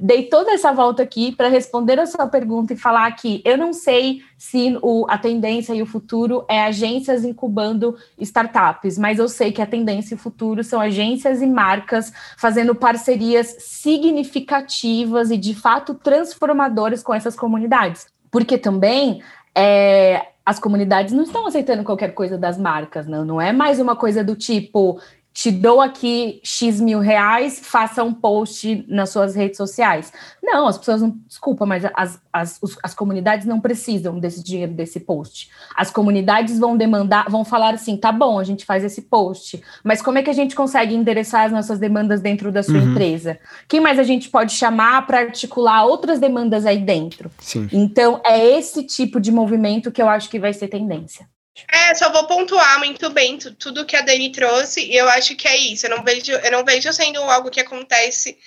[SPEAKER 1] dei toda essa volta aqui para responder a sua pergunta e falar que eu não sei se o, a tendência e o futuro é agências incubando startups, mas eu sei que a tendência e o futuro são agências e marcas fazendo parcerias significativas e de fato transformadoras com essas comunidades. Porque também é, as comunidades não estão aceitando qualquer coisa das marcas, não, não é mais uma coisa do tipo te dou aqui X mil reais, faça um post nas suas redes sociais. Não, as pessoas não. Desculpa, mas as, as, as comunidades não precisam desse dinheiro, desse post. As comunidades vão demandar, vão falar assim: tá bom, a gente faz esse post, mas como é que a gente consegue endereçar as nossas demandas dentro da sua uhum. empresa? Quem mais a gente pode chamar para articular outras demandas aí dentro?
[SPEAKER 2] Sim.
[SPEAKER 1] Então, é esse tipo de movimento que eu acho que vai ser tendência.
[SPEAKER 4] É, só vou pontuar muito bem tudo que a Dani trouxe, e eu acho que é isso. Eu não vejo, eu não vejo sendo algo que acontece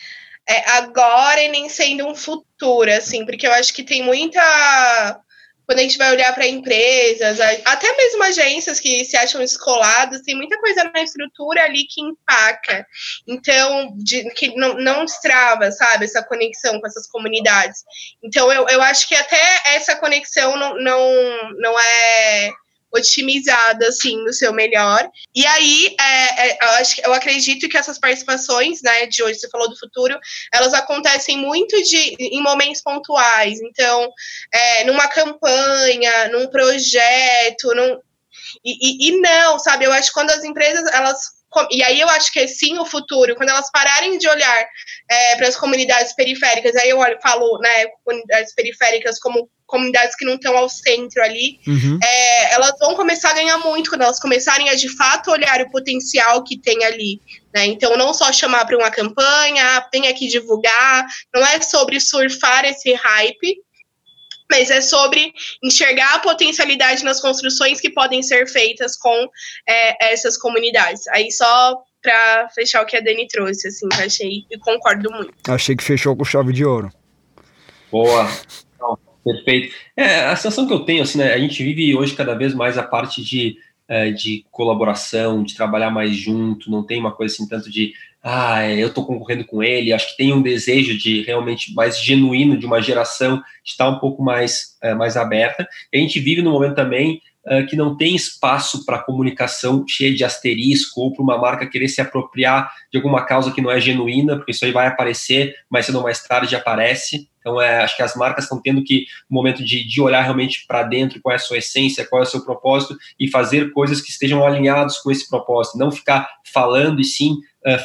[SPEAKER 4] é, agora e nem sendo um futuro, assim, porque eu acho que tem muita. Quando a gente vai olhar para empresas, até mesmo agências que se acham escoladas, tem muita coisa na estrutura ali que empaca. Então, de, que não, não destrava, sabe, essa conexão com essas comunidades. Então, eu, eu acho que até essa conexão não, não, não é otimizada, assim, no seu melhor. E aí, é, é, eu, acho, eu acredito que essas participações, né, de hoje, você falou do futuro, elas acontecem muito de, em momentos pontuais. Então, é, numa campanha, num projeto, num, e, e, e, não, sabe? Eu acho que quando as empresas, elas. E aí eu acho que é sim o futuro, quando elas pararem de olhar é, para as comunidades periféricas, aí eu olho, falo, né, comunidades periféricas como comunidades que não estão ao centro ali, uhum. é, elas vão começar a ganhar muito quando elas começarem a de fato olhar o potencial que tem ali. Né? Então, não só chamar para uma campanha, vem aqui divulgar, não é sobre surfar esse hype, mas é sobre enxergar a potencialidade nas construções que podem ser feitas com é, essas comunidades. Aí só para fechar o que a Dani trouxe, assim, achei e concordo muito.
[SPEAKER 2] Achei que fechou com chave de ouro.
[SPEAKER 5] Boa. Perfeito. É, a sensação que eu tenho, assim, né, a gente vive hoje cada vez mais a parte de, é, de colaboração, de trabalhar mais junto, não tem uma coisa assim tanto de, ah, é, eu estou concorrendo com ele, acho que tem um desejo de realmente mais genuíno de uma geração de estar um pouco mais, é, mais aberta. E a gente vive num momento também uh, que não tem espaço para comunicação cheia de asterisco ou para uma marca querer se apropriar de alguma causa que não é genuína, porque isso aí vai aparecer, mais cedo ou mais tarde aparece. Então, é, acho que as marcas estão tendo que, um momento de, de olhar realmente para dentro, qual é a sua essência, qual é o seu propósito, e fazer coisas que estejam alinhados com esse propósito, não ficar falando e sim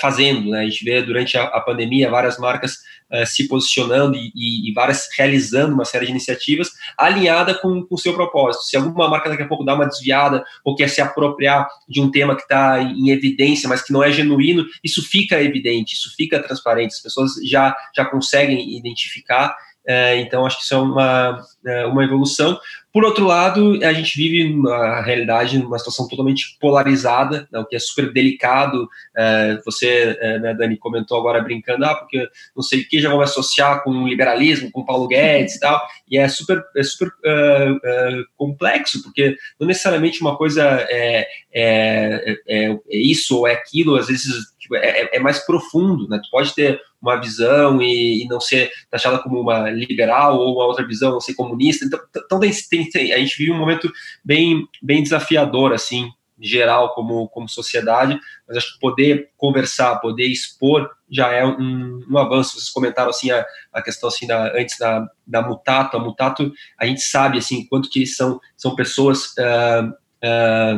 [SPEAKER 5] fazendo. Né? A gente vê durante a, a pandemia várias marcas uh, se posicionando e, e, e, várias realizando uma série de iniciativas alinhada com o seu propósito. Se alguma marca daqui a pouco dá uma desviada ou quer se apropriar de um tema que está em evidência, mas que não é genuíno, isso fica evidente, isso fica transparente, as pessoas já, já conseguem identificar. É, então, acho que isso é uma, é, uma evolução. Por outro lado, a gente vive, na realidade, numa situação totalmente polarizada, né, o que é super delicado. É, você, é, né, Dani, comentou agora brincando, ah, porque não sei o que já vão associar com liberalismo, com Paulo Guedes e tal, e é super, é super uh, uh, complexo, porque não necessariamente uma coisa é, é, é, é isso ou é aquilo, às vezes tipo, é, é, mais profundo, né? Tu pode ter uma visão e, e, não ser taxada como uma liberal ou uma outra visão, não ser comunista. Então, então tem, tem, tem, a gente vive um momento bem, bem desafiador, assim, geral como, como sociedade, mas acho que poder conversar, poder expor já é um, um avanço. Vocês comentaram assim a, a questão assim da, antes da, da Mutato, a Mutato a gente sabe assim quanto que são são pessoas uh, uh, é,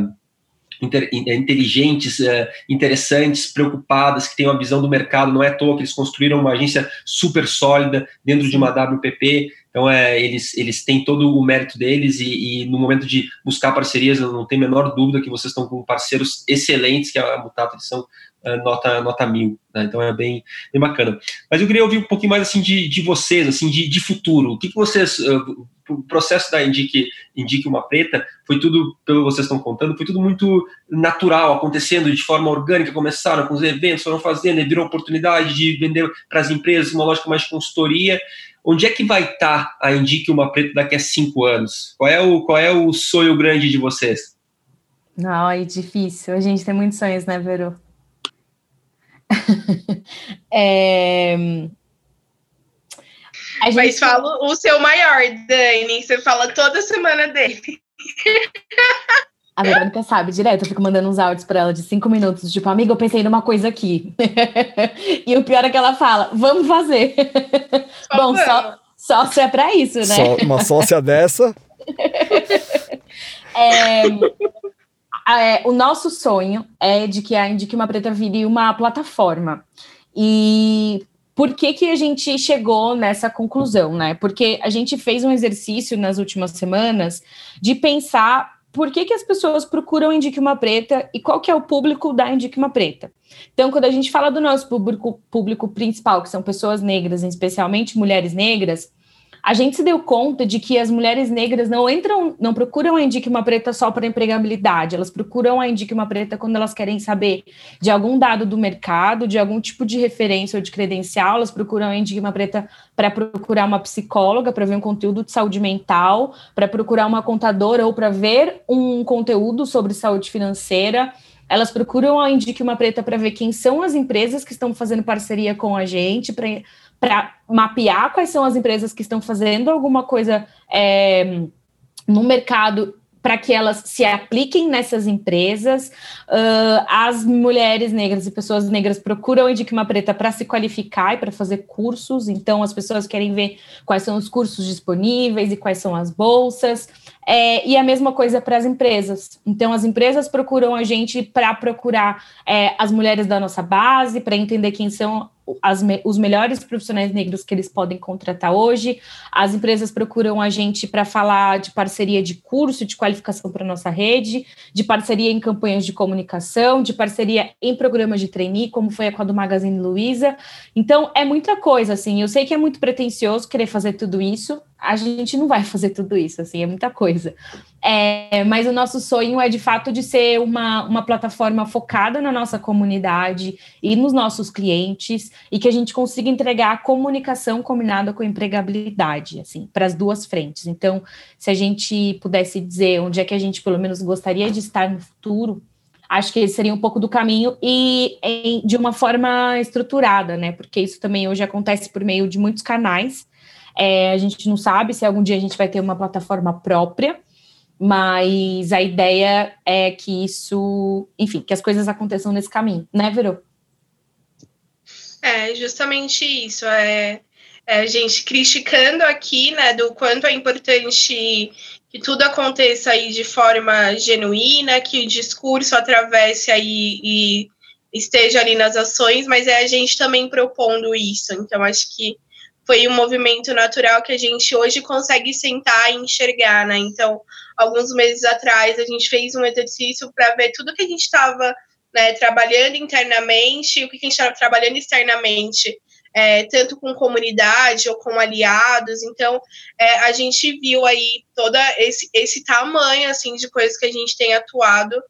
[SPEAKER 5] inteligentes, é, interessantes, preocupadas, que têm uma visão do mercado. Não é à toa que eles construíram uma agência super sólida dentro de uma WPP. Então, é, eles, eles têm todo o mérito deles e, e, no momento de buscar parcerias, eu não tenho a menor dúvida que vocês estão com parceiros excelentes, que a Mutato, eles são nota, nota mil. Né? Então, é bem, bem bacana. Mas eu queria ouvir um pouquinho mais assim de, de vocês, assim de, de futuro. O que, que vocês... Uh, o processo da Indique, Indique uma Preta foi tudo, pelo que vocês estão contando, foi tudo muito natural, acontecendo de forma orgânica, começaram com os eventos, foram fazendo, virou oportunidade de vender para as empresas uma lógica mais de consultoria. Onde é que vai estar tá a Indique uma Preta daqui a cinco anos? Qual é o, qual é o sonho grande de vocês?
[SPEAKER 1] Não, é difícil. A gente tem muitos sonhos, né, Veru? é...
[SPEAKER 4] Gente... Mas fala o seu maior, Dani. Você fala toda semana dele.
[SPEAKER 1] A Verônica sabe direto, eu fico mandando uns áudios para ela de cinco minutos, tipo, amiga, eu pensei numa coisa aqui. e o pior é que ela fala, vamos fazer. Só Bom, só, sócio é para isso, né? Só
[SPEAKER 2] uma sócia dessa.
[SPEAKER 1] é, é, o nosso sonho é de que a Indique Uma Preta vire uma plataforma. E por que, que a gente chegou nessa conclusão, né? Porque a gente fez um exercício nas últimas semanas de pensar por que, que as pessoas procuram Indique Uma Preta e qual que é o público da Indique Uma Preta. Então, quando a gente fala do nosso público, público principal, que são pessoas negras, especialmente mulheres negras, a gente se deu conta de que as mulheres negras não entram, não procuram a Indique uma preta só para empregabilidade, elas procuram a Indique uma preta quando elas querem saber de algum dado do mercado, de algum tipo de referência ou de credencial, elas procuram a Indique uma preta para procurar uma psicóloga, para ver um conteúdo de saúde mental, para procurar uma contadora ou para ver um conteúdo sobre saúde financeira. Elas procuram a Indique uma Preta para ver quem são as empresas que estão fazendo parceria com a gente, para mapear quais são as empresas que estão fazendo alguma coisa é, no mercado para que elas se apliquem nessas empresas. Uh, as mulheres negras e pessoas negras procuram a Indique uma Preta para se qualificar e para fazer cursos, então as pessoas querem ver quais são os cursos disponíveis e quais são as bolsas. É, e a mesma coisa para as empresas. Então, as empresas procuram a gente para procurar é, as mulheres da nossa base, para entender quem são as, os melhores profissionais negros que eles podem contratar hoje. As empresas procuram a gente para falar de parceria de curso, de qualificação para nossa rede, de parceria em campanhas de comunicação, de parceria em programas de trainee, como foi a com a do Magazine Luiza. Então, é muita coisa, assim. Eu sei que é muito pretencioso querer fazer tudo isso, a gente não vai fazer tudo isso, assim, é muita coisa. É, mas o nosso sonho é, de fato, de ser uma, uma plataforma focada na nossa comunidade e nos nossos clientes, e que a gente consiga entregar comunicação combinada com empregabilidade, assim, para as duas frentes. Então, se a gente pudesse dizer onde é que a gente, pelo menos, gostaria de estar no futuro, acho que esse seria um pouco do caminho e em, de uma forma estruturada, né? Porque isso também hoje acontece por meio de muitos canais, é, a gente não sabe se algum dia a gente vai ter uma plataforma própria, mas a ideia é que isso, enfim, que as coisas aconteçam nesse caminho, né, Verô?
[SPEAKER 4] É, justamente isso. É, é a gente criticando aqui, né, do quanto é importante que tudo aconteça aí de forma genuína, que o discurso atravesse aí e esteja ali nas ações, mas é a gente também propondo isso. Então, acho que foi um movimento natural que a gente hoje consegue sentar e enxergar, né? Então, alguns meses atrás, a gente fez um exercício para ver tudo que a gente estava né, trabalhando internamente, o que a gente estava trabalhando externamente, é, tanto com comunidade ou com aliados. Então, é, a gente viu aí todo esse, esse tamanho assim de coisas que a gente tem atuado.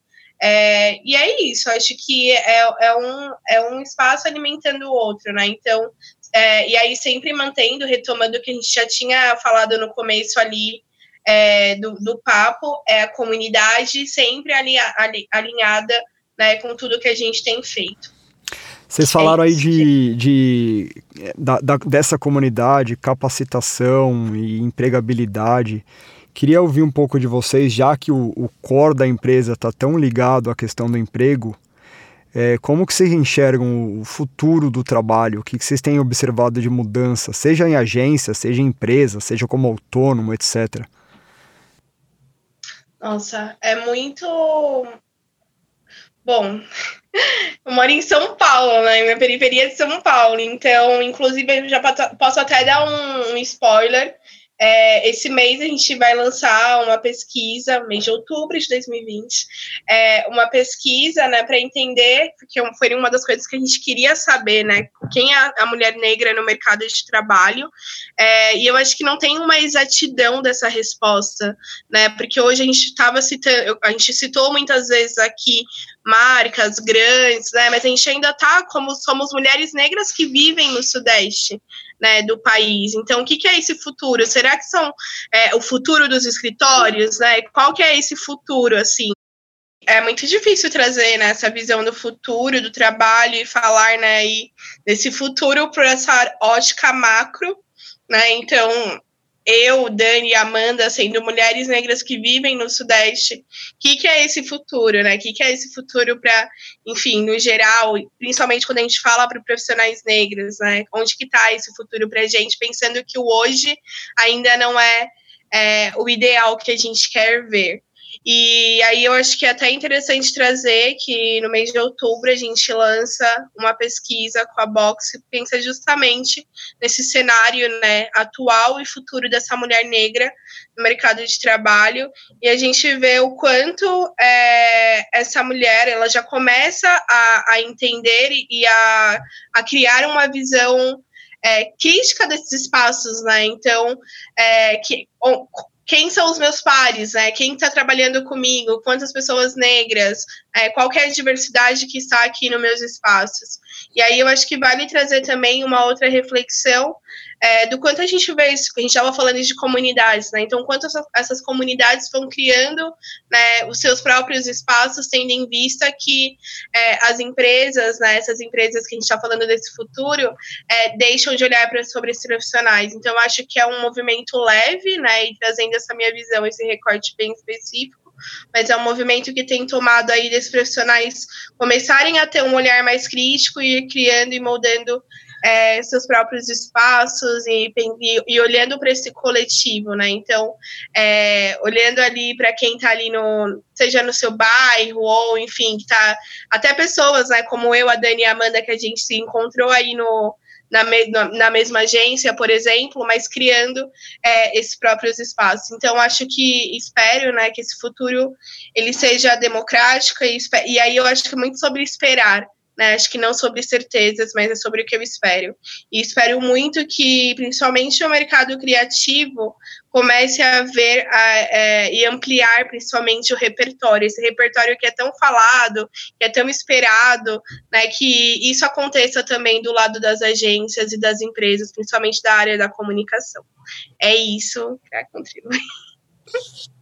[SPEAKER 4] É, e é isso, acho que é, é, um, é um espaço alimentando o outro, né? Então, é, e aí sempre mantendo, retomando o que a gente já tinha falado no começo ali é, do, do papo, é a comunidade sempre alinha, alinhada né, com tudo que a gente tem feito.
[SPEAKER 2] Vocês falaram aí de, de da, da, dessa comunidade, capacitação e empregabilidade. Queria ouvir um pouco de vocês, já que o, o core da empresa está tão ligado à questão do emprego, é, como que vocês enxergam o futuro do trabalho? O que, que vocês têm observado de mudança, seja em agência, seja em empresa, seja como autônomo, etc.
[SPEAKER 4] Nossa, é muito bom. Eu moro em São Paulo, né? Minha periferia de São Paulo. Então, inclusive, eu já posso até dar um spoiler. É, esse mês a gente vai lançar uma pesquisa, mês de outubro de 2020, é, uma pesquisa, né, para entender, porque foi uma das coisas que a gente queria saber, né, quem é a mulher negra no mercado de trabalho, é, e eu acho que não tem uma exatidão dessa resposta, né, porque hoje a gente estava citando, a gente citou muitas vezes aqui marcas grandes, né, mas a gente ainda está como somos mulheres negras que vivem no Sudeste, né, do país. Então, o que, que é esse futuro? Será que são é, o futuro dos escritórios? Né? Qual que é esse futuro, assim? É muito difícil trazer né, essa visão do futuro, do trabalho e falar né, e desse futuro por essa ótica macro. Né? Então, eu, Dani e Amanda, sendo mulheres negras que vivem no Sudeste, o que, que é esse futuro, né? O que, que é esse futuro para, enfim, no geral, principalmente quando a gente fala para profissionais negros, né? Onde que está esse futuro para a gente, pensando que o hoje ainda não é, é o ideal que a gente quer ver. E aí eu acho que é até interessante trazer que no mês de outubro a gente lança uma pesquisa com a Box que pensa justamente nesse cenário né, atual e futuro dessa mulher negra no mercado de trabalho e a gente vê o quanto é, essa mulher ela já começa a, a entender e a, a criar uma visão é, crítica desses espaços, né? Então, é, que, quem são os meus pares, né? Quem está trabalhando comigo, quantas pessoas negras, é, qual é a diversidade que está aqui nos meus espaços. E aí eu acho que vale trazer também uma outra reflexão é, do quanto a gente vê isso, a gente estava falando de comunidades, né? Então, quanto essas, essas comunidades vão criando né, os seus próprios espaços, tendo em vista que é, as empresas, né, essas empresas que a gente está falando desse futuro, é, deixam de olhar para sobre esses profissionais. Então, acho que é um movimento leve, né? E trazendo essa minha visão, esse recorte bem específico mas é um movimento que tem tomado aí desses profissionais começarem a ter um olhar mais crítico e criando e moldando é, seus próprios espaços e, e, e olhando para esse coletivo, né? Então, é, olhando ali para quem está ali no, seja no seu bairro ou, enfim, que tá até pessoas, né? Como eu, a Dani e a Amanda, que a gente se encontrou aí no na, me, na, mesma agência, por exemplo, mas criando é, esses próprios espaços. Então, acho que espero né, que esse futuro ele seja democrático e, e aí eu acho que é muito sobre esperar né? Acho que não sobre certezas, mas é sobre o que eu espero. E espero muito que, principalmente o mercado criativo, comece a ver a, é, e ampliar principalmente o repertório, esse repertório que é tão falado, que é tão esperado, né, que isso aconteça também do lado das agências e das empresas, principalmente da área da comunicação. É isso para contribuir.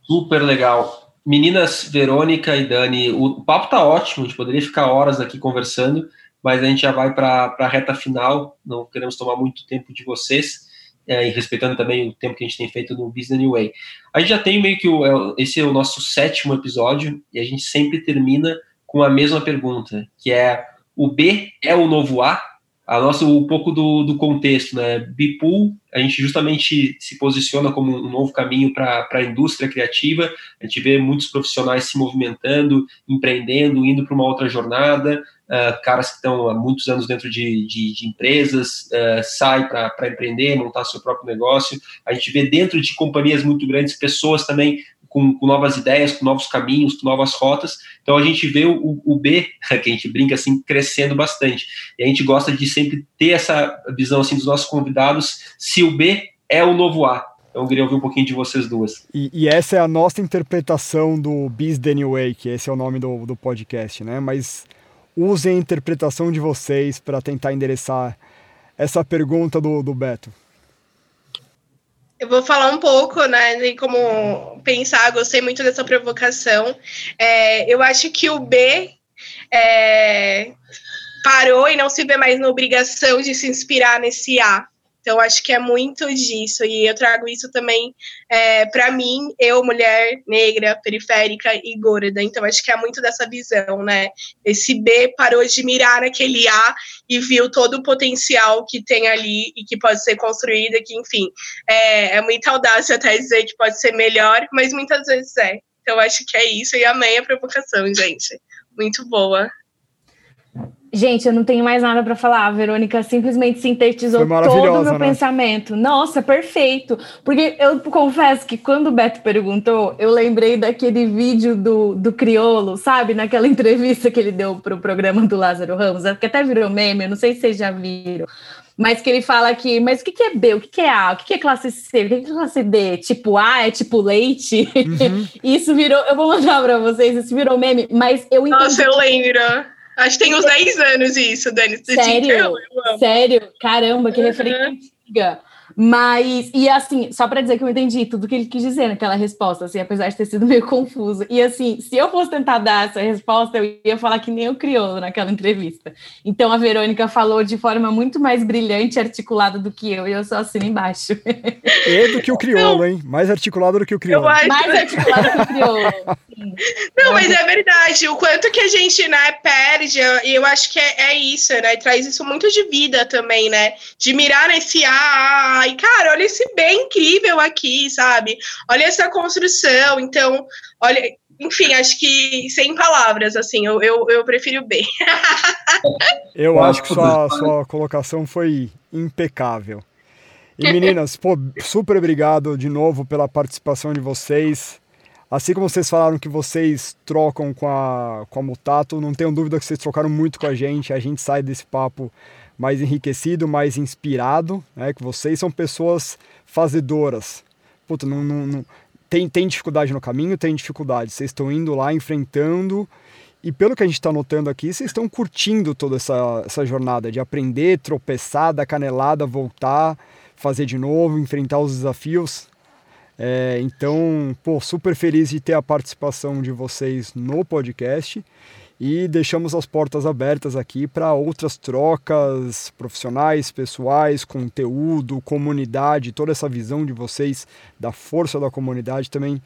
[SPEAKER 5] Super legal. Meninas, Verônica e Dani, o papo tá ótimo, a gente poderia ficar horas aqui conversando, mas a gente já vai para a reta final, não queremos tomar muito tempo de vocês, é, e respeitando também o tempo que a gente tem feito no Business Way. A gente já tem meio que, o, é, esse é o nosso sétimo episódio, e a gente sempre termina com a mesma pergunta, que é, o B é o novo A? A nossa, um pouco do, do contexto, né? Bipool, a gente justamente se posiciona como um novo caminho para a indústria criativa. A gente vê muitos profissionais se movimentando, empreendendo, indo para uma outra jornada. Uh, caras que estão há muitos anos dentro de, de, de empresas, uh, sai para empreender, montar seu próprio negócio. A gente vê dentro de companhias muito grandes pessoas também com, com, novas ideias, com novos caminhos, com novas rotas. Então a gente vê o, o, B, que a gente brinca assim, crescendo bastante. E a gente gosta de sempre ter essa visão assim dos nossos convidados, se o B é o novo A. Então eu queria ouvir um pouquinho de vocês duas.
[SPEAKER 2] E, e essa é a nossa interpretação do Biz the New Way, que esse é o nome do, do podcast, né? Mas usem a interpretação de vocês para tentar endereçar essa pergunta do, do Beto.
[SPEAKER 4] Eu vou falar um pouco, né, de como pensar. Gostei muito dessa provocação. É, eu acho que o B é, parou e não se vê mais na obrigação de se inspirar nesse A. Então, acho que é muito disso, e eu trago isso também é, para mim, eu, mulher negra, periférica e gorda. Então, acho que é muito dessa visão, né? Esse B parou de mirar naquele A e viu todo o potencial que tem ali e que pode ser construído, que, enfim, é, é muita audácia até dizer que pode ser melhor, mas muitas vezes é. Então, acho que é isso, e amei a provocação, gente. Muito boa.
[SPEAKER 1] Gente, eu não tenho mais nada para falar. A Verônica simplesmente sintetizou todo o meu né? pensamento. Nossa, perfeito. Porque eu confesso que quando o Beto perguntou, eu lembrei daquele vídeo do, do Criolo, sabe? Naquela entrevista que ele deu para o programa do Lázaro Ramos, que até virou meme, eu não sei se vocês já viram. Mas que ele fala que, mas o que, é B? O que, é A? O que, é classe C? O que, é classe D? Tipo A é tipo leite? Uhum. isso virou, eu vou mandar para vocês, isso virou meme, mas eu
[SPEAKER 4] entendi. Nossa, eu lembro. Acho que tem uns 10 anos isso, Dani.
[SPEAKER 1] Sério? Sério? Caramba, que uhum. referência antiga. Mas, e assim, só para dizer que eu entendi tudo que ele quis dizer naquela resposta, assim, apesar de ter sido meio confuso. E assim, se eu fosse tentar dar essa resposta, eu ia falar que nem o crioulo naquela entrevista. Então a Verônica falou de forma muito mais brilhante e articulada do que eu, e eu só assino embaixo.
[SPEAKER 2] E do que o crioulo, hein? Mais articulado do que o crioulo.
[SPEAKER 4] Acho... Mais articulado que o crioulo. Não, mas é verdade. O quanto que a gente, né, perde, e eu acho que é, é isso, né? Traz isso muito de vida também, né? De mirar nesse ah, ai, cara, olha esse bem incrível aqui, sabe? Olha essa construção. Então, olha, enfim, acho que sem palavras, assim, eu, eu, eu prefiro B.
[SPEAKER 2] eu acho que sua, sua colocação foi impecável. E meninas, pô, super obrigado de novo pela participação de vocês. Assim como vocês falaram que vocês trocam com a, com a Mutato, não tenho dúvida que vocês trocaram muito com a gente. A gente sai desse papo mais enriquecido, mais inspirado, né? Que vocês são pessoas fazedoras. Puta, não, não, não, tem, tem dificuldade no caminho? Tem dificuldade. Vocês estão indo lá, enfrentando. E pelo que a gente está notando aqui, vocês estão curtindo toda essa, essa jornada de aprender, tropeçar, dar canelada, voltar, fazer de novo, enfrentar os desafios. É, então, pô, super feliz de ter a participação de vocês no podcast e deixamos as portas abertas aqui para outras trocas profissionais, pessoais, conteúdo, comunidade, toda essa visão de vocês da força da comunidade também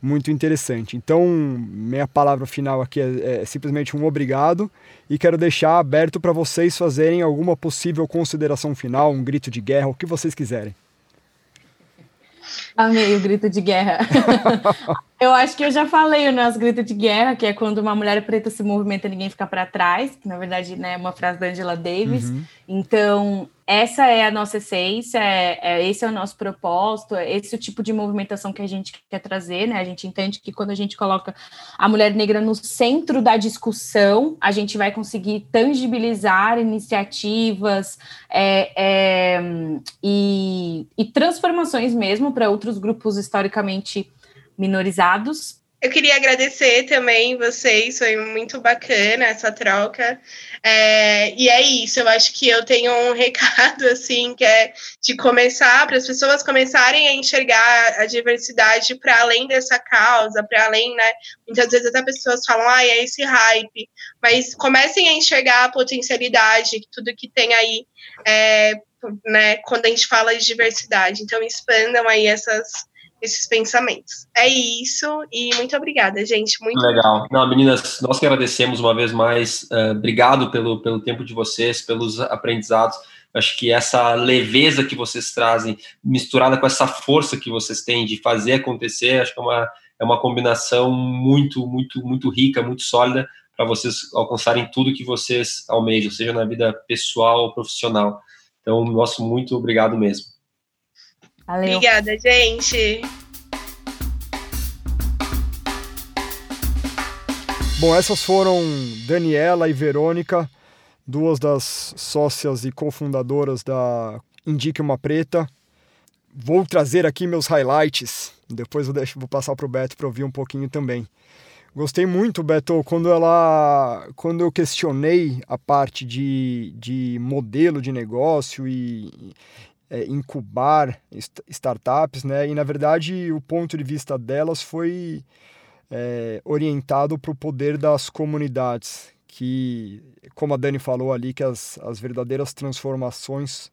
[SPEAKER 2] muito interessante. Então, minha palavra final aqui é, é simplesmente um obrigado e quero deixar aberto para vocês fazerem alguma possível consideração final, um grito de guerra, o que vocês quiserem.
[SPEAKER 1] Amei o grito de guerra. eu acho que eu já falei o nosso grito de guerra, que é quando uma mulher preta se movimenta, ninguém fica para trás, que na verdade né, é uma frase da Angela Davis. Uhum. Então, essa é a nossa essência, é, é, esse é o nosso propósito, é esse o tipo de movimentação que a gente quer trazer, né? A gente entende que quando a gente coloca a mulher negra no centro da discussão, a gente vai conseguir tangibilizar iniciativas é, é e, e transformações mesmo para outros grupos historicamente minorizados
[SPEAKER 4] eu queria agradecer também vocês, foi muito bacana essa troca. É, e é isso, eu acho que eu tenho um recado, assim, que é de começar, para as pessoas começarem a enxergar a diversidade para além dessa causa, para além, né? Muitas vezes até pessoas falam, ah, é esse hype, mas comecem a enxergar a potencialidade, tudo que tem aí, é, né, quando a gente fala de diversidade. Então, expandam aí essas esses pensamentos. É isso, e muito obrigada, gente. Muito
[SPEAKER 5] legal. Não, meninas, nós que agradecemos uma vez mais. Uh, obrigado pelo, pelo tempo de vocês, pelos aprendizados. Acho que essa leveza que vocês trazem, misturada com essa força que vocês têm de fazer acontecer, acho que é uma, é uma combinação muito, muito, muito rica, muito sólida para vocês alcançarem tudo que vocês almejam, seja na vida pessoal ou profissional. Então, nosso muito obrigado mesmo.
[SPEAKER 4] Valeu. Obrigada, gente.
[SPEAKER 2] Bom, essas foram Daniela e Verônica, duas das sócias e cofundadoras da Indique uma Preta. Vou trazer aqui meus highlights, depois eu deixo, vou passar para o Beto para ouvir um pouquinho também. Gostei muito, Beto, quando ela, quando eu questionei a parte de, de modelo de negócio e, é, incubar startups, né? E na verdade o ponto de vista delas foi é, orientado para o poder das comunidades, que, como a Dani falou ali, que as, as verdadeiras transformações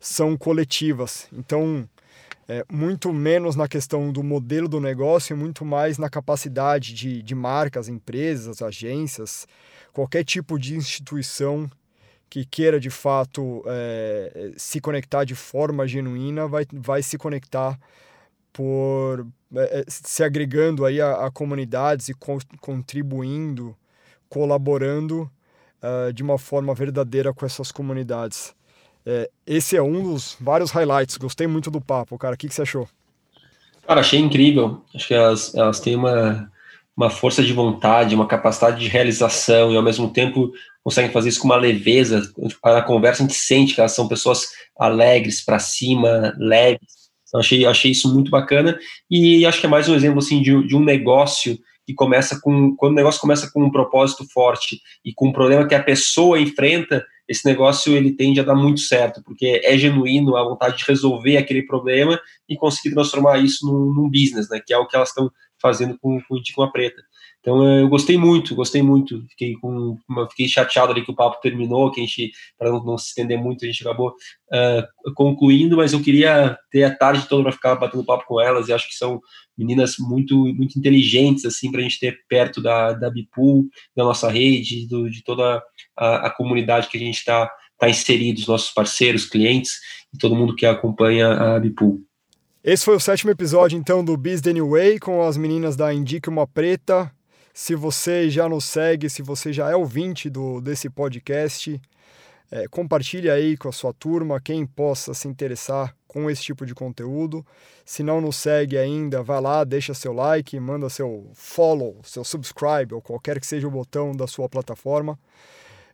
[SPEAKER 2] são coletivas. Então, é, muito menos na questão do modelo do negócio, muito mais na capacidade de, de marcas, empresas, agências, qualquer tipo de instituição que queira de fato é, se conectar de forma genuína vai, vai se conectar por é, se agregando aí a, a comunidades e co contribuindo, colaborando uh, de uma forma verdadeira com essas comunidades. É, esse é um dos vários highlights. Gostei muito do papo, cara. O que, que você achou?
[SPEAKER 5] Cara, achei incrível. Acho que elas, elas têm uma, uma força de vontade, uma capacidade de realização e ao mesmo tempo conseguem fazer isso com uma leveza. Na conversa a gente sente que elas são pessoas alegres, para cima, leves. Então, achei, achei isso muito bacana e acho que é mais um exemplo assim de, de um negócio que começa com quando o negócio começa com um propósito forte e com um problema que a pessoa enfrenta, esse negócio ele tende a dar muito certo, porque é genuíno a vontade de resolver aquele problema e conseguir transformar isso num, num business, né? Que é o que elas estão fazendo com, com, com a preta. Então eu gostei muito, gostei muito. Fiquei com, fiquei chateado ali que o papo terminou, que a gente para não, não, se estender muito a gente acabou uh, concluindo, mas eu queria ter a tarde toda para ficar batendo papo com elas. E acho que são meninas muito muito inteligentes assim para a gente ter perto da da Bipool, da nossa rede, do, de toda a, a comunidade que a gente está tá inserido, os nossos parceiros, clientes e todo mundo que acompanha a Bipool.
[SPEAKER 2] Esse foi o sétimo episódio, então, do Biz The New Way, com as meninas da Indique Uma Preta, se você já nos segue, se você já é ouvinte do, desse podcast, é, compartilhe aí com a sua turma, quem possa se interessar com esse tipo de conteúdo. Se não nos segue ainda, vá lá, deixa seu like, manda seu follow, seu subscribe ou qualquer que seja o botão da sua plataforma.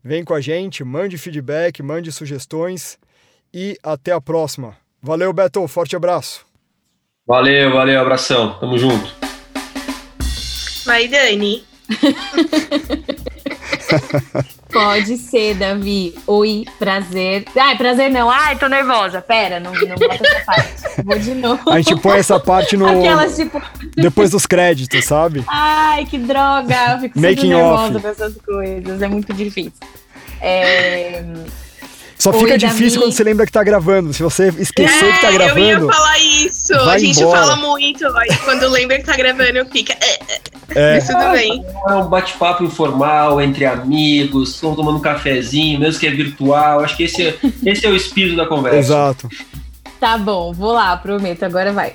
[SPEAKER 2] Vem com a gente, mande feedback, mande sugestões e até a próxima. Valeu, Beto, forte abraço.
[SPEAKER 5] Valeu, valeu, abração, tamo junto.
[SPEAKER 4] Vai, Dani.
[SPEAKER 1] Pode ser, Davi. Oi, prazer. Ai, prazer não. Ai, tô nervosa. Pera, não, não bota essa parte. Vou de novo.
[SPEAKER 2] A gente põe essa parte no. Aquelas, tipo... Depois dos créditos, sabe?
[SPEAKER 1] Ai, que droga. Eu fico Making nervosa off. com essas coisas. É muito difícil. É...
[SPEAKER 2] Só fica Oi, difícil Davi. quando você lembra que tá gravando. Se você esquecer é, que tá gravando.
[SPEAKER 4] Eu ia falar isso. A gente embora. fala muito. Aí quando lembra que tá gravando, fica. É. é. é. Mas tudo bem.
[SPEAKER 5] É um bate-papo informal entre amigos, estão tomando um cafezinho, mesmo que é virtual. Acho que esse é, esse é o espírito da conversa.
[SPEAKER 2] Exato.
[SPEAKER 1] Tá bom, vou lá, prometo. Agora vai.